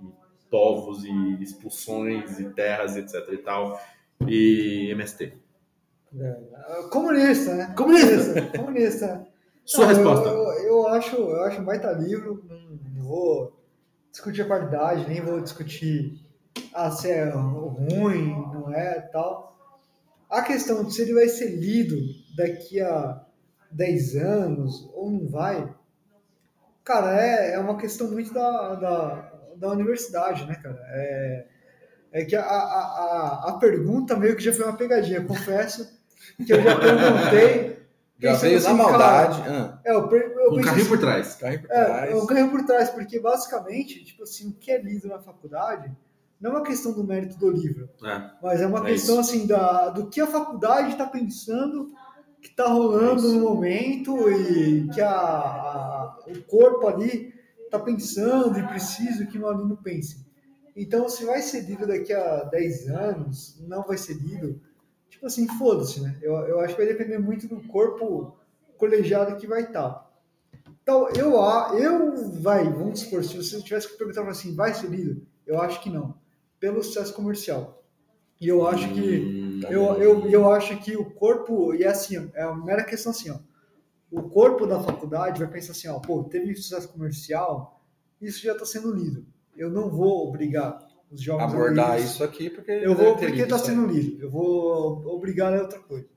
povos e expulsões e terras, etc e tal, e MST. É, Comunista, né? Comunista! Comunista. Sua Não, resposta. Eu, eu, eu acho, eu acho um baita livro. Não, não vou discutir a qualidade, nem vou discutir ah, se é ruim, não é tal. A questão de se ele vai ser lido daqui a 10 anos ou não vai, cara, é, é uma questão muito da, da, da universidade, né, cara? É, é que a, a, a, a pergunta meio que já foi uma pegadinha, confesso que eu já perguntei. Já veio na assim, maldade. cara, Ah, é, eu, eu um carrinho assim, por trás. carrinho por é, trás. eu ganho por trás, porque basicamente, tipo assim, o que é lido na faculdade não é uma questão do mérito do livro, É. mas é uma É questão assim da, do que a faculdade está pensando, que está rolando É isso. no momento e que a, a- o corpo ali está pensando e precisa que o aluno pense. Então, se vai ser lido daqui a 10 anos, não vai ser lido, tipo assim, foda-se, né? Eu, eu acho que vai depender muito do corpo colegiado que vai estar. Então, eu, a- eu, vai, vamos supor, se você tivesse que perguntar assim, vai ser lido? Eu acho que não, pelo sucesso comercial. E eu acho que, Hum, eu, eu, eu acho que o corpo, e é assim, é uma mera questão assim, ó, o corpo da faculdade vai pensar assim, ó, pô, teve sucesso comercial, isso já está sendo lido. Eu não vou obrigar os a abordar isso aqui porque eu vou ter porque está sendo lido. Eu vou obrigar a outra coisa.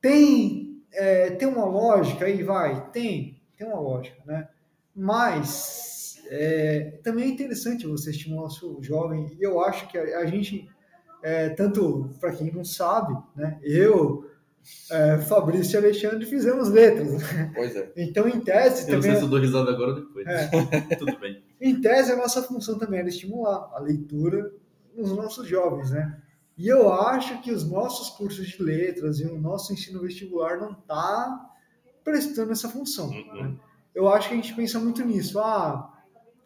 Tem, é, tem uma lógica aí, vai? Tem, tem uma lógica, né? Mas é, também é interessante você estimular o seu jovem. E eu acho que a, a gente, é, tanto para quem não sabe, né? Eu, é, Fabrício e Alexandre fizemos letras. né? Pois é. Então, em tese, Eu não sei também. se eu dou risada agora ou depois. É. Tudo bem. Em tese, a nossa função também era estimular a leitura nos nossos jovens, né? E eu acho que os nossos cursos de letras e o nosso ensino vestibular não está prestando essa função. Uhum. né? Eu acho que a gente pensa muito nisso. Ah,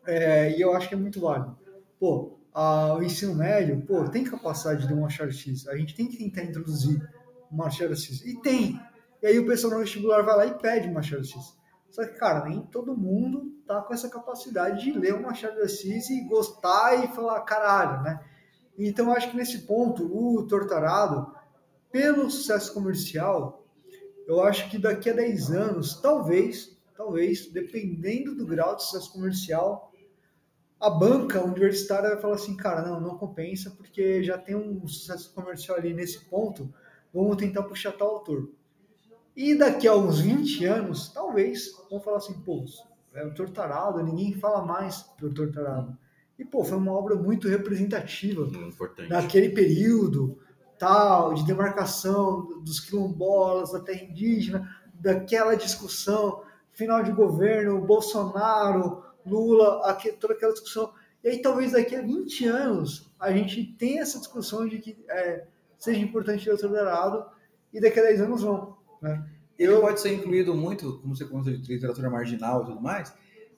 é, e eu acho que é muito válido. Pô, a- o ensino médio, pô, tem capacidade de um Machado X. A gente tem que tentar introduzir um Machado X. E tem. E aí o pessoal no vestibular vai lá e pede Machado X. Só que, cara, nem todo mundo tá com essa capacidade de ler o Machado de Assis e gostar e falar caralho, né? Então, acho que nesse ponto, o Tortarado, pelo sucesso comercial, eu acho que daqui a 10 anos, talvez, talvez, dependendo do grau de sucesso comercial, a banca universitária vai falar assim, cara, não, não compensa, porque já tem um sucesso comercial ali nesse ponto, vamos tentar puxar tal autor. E daqui a uns 20 anos, talvez, vão falar assim, pô, é o Tortarado, ninguém fala mais do Tortarado. E, pô, foi uma obra muito representativa Importante. naquele período, tal, de demarcação dos quilombolas, da terra indígena, daquela discussão, final de governo, Bolsonaro, Lula, aque- toda aquela discussão. E aí talvez daqui a 20 anos a gente tenha essa discussão de que é, seja importante ler o Torturado e daqui a 10 anos vão. Né? Ele pode ser incluído muito, como você comentou de literatura marginal e tudo mais,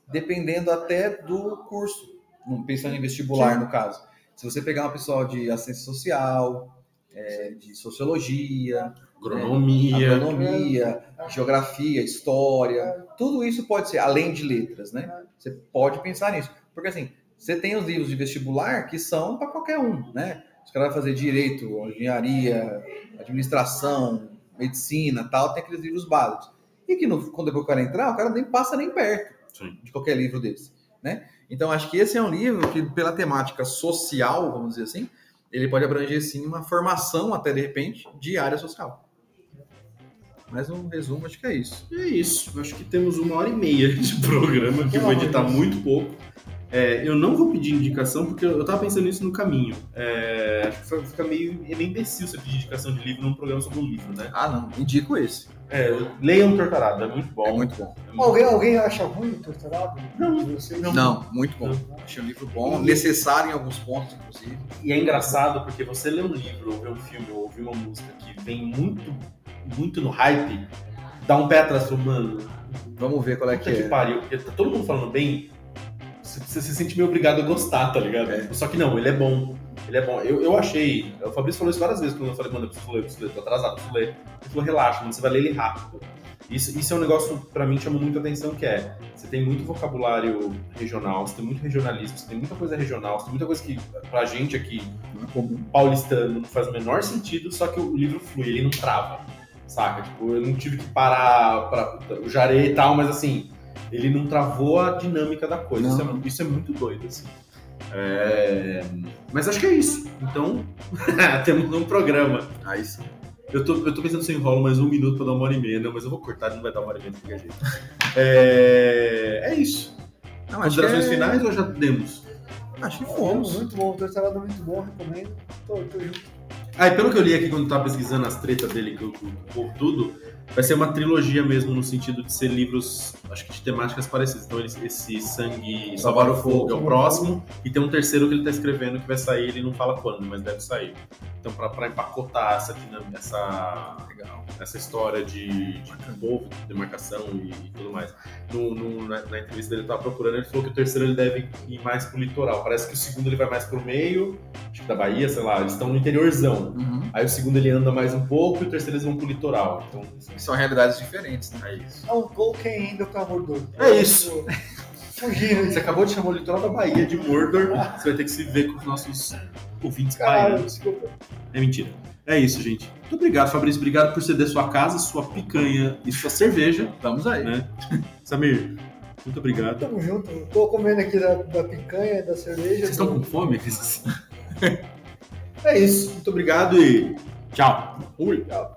dependendo até do curso. Não, Pensando em vestibular, no caso. Se você pegar uma pessoa de assistência social, é, de sociologia, Agronomia. agronomia, geografia, história, tudo isso pode ser, além de letras, né? Você pode pensar nisso. Porque assim, você tem os livros de vestibular que são para qualquer um, né? Os caras vai fazer direito, engenharia, administração, medicina, tal, tem aqueles livros básicos. E que no, quando depois o cara entrar, o cara nem passa nem perto Sim. de qualquer livro desse, né? Então acho que esse é um livro que pela temática social, vamos dizer assim, ele pode abranger sim uma formação até de repente de área social. Mas um resumo acho que é isso. É isso. Acho que temos uma hora e meia de programa, que eu vou editar muito pouco. É, eu não vou pedir indicação, porque eu tava pensando nisso no caminho. É, acho que fica meio, é meio imbecil você pedir indicação de livro num programa sobre um livro, né? Ah, não, indico esse. É, leiam Tortarado, é muito bom. É muito bom. É muito Alguém, alguém acha ruim o Torturado? Não, vocês? Não, muito bom. Achei um livro bom, necessário em alguns pontos, inclusive. E é engraçado porque você lê um livro, ou vê um filme, ou ouvir uma música que vem muito, muito no hype, dá um pé atrás do mano. Vamos ver qual é Puta que que é. pariu, porque tá todo mundo falando bem, você, se sente meio obrigado a gostar, tá ligado? É. Só que não, ele é bom. Ele é bom. Eu, eu achei. O Fabrício falou isso várias vezes quando eu falei, mano, eu preciso ler, eu preciso ler, tô atrasado, preciso ler. Ele falou, relaxa, mano, você vai ler ele rápido. Isso, isso é um negócio, pra mim, chama muita atenção, que é, você tem muito vocabulário regional, você tem muito regionalismo, você tem muita coisa regional, você tem muita coisa que, pra gente aqui, paulistano, não faz o menor sentido, só que o livro flui, ele não trava, saca? Tipo, eu não tive que parar pra o jarei e tal, mas assim, ele não travou a dinâmica da coisa. Isso é, isso é muito doido, assim. É, Mas acho que é isso. Então, temos um programa. Aí sim. Eu tô, eu tô pensando se eu enrolo mais um minuto pra dar uma hora e meia, não, mas eu vou cortar, não vai dar uma hora e meia de qualquer jeito. É, é isso. Não, Considerações é- finais ou já demos? Acho que Fomos. Muito bom, o Torturado é muito bom, recomendo. Tô, tô junto. Ah, e pelo que eu li aqui quando eu tava pesquisando as tretas dele com com o povo tudo, vai ser uma trilogia mesmo, no sentido de ser livros, acho que de temáticas parecidas. Então, ele- esse Sangue Salvar o Fogo é o próximo, e tem um terceiro que ele tá escrevendo que vai sair, ele não fala quando, mas deve sair. Então, pra, pra empacotar essa essa, Legal. essa história de, de povo, de demarcação e, e tudo mais. No, no- na, na entrevista dele, eu tava procurando, ele falou que o terceiro ele deve ir mais pro litoral. Parece que o segundo ele vai mais pro meio, acho que da Bahia, sei lá, eles estão no interiorzão. Uhum. Aí o segundo ele anda mais um pouco e o terceiro eles vão pro litoral. Então, São realidades diferentes, né? é isso. É um Tolkien ainda pra Mordor. É isso. Fugindo Você acabou de chamar o litoral da Bahia de Mordor. Você vai ter que se ver com os nossos ouvintes caralho, baianos. desculpa. É mentira. É isso, gente. Muito obrigado, Fabrício. Obrigado por ceder sua casa, sua picanha e sua cerveja. Estamos aí. Né? Samir, muito obrigado. Tamo junto. Tô comendo aqui da, da picanha, da cerveja. Vocês estão do- com fome? É isso. Muito obrigado e tchau. Fui. Tchau.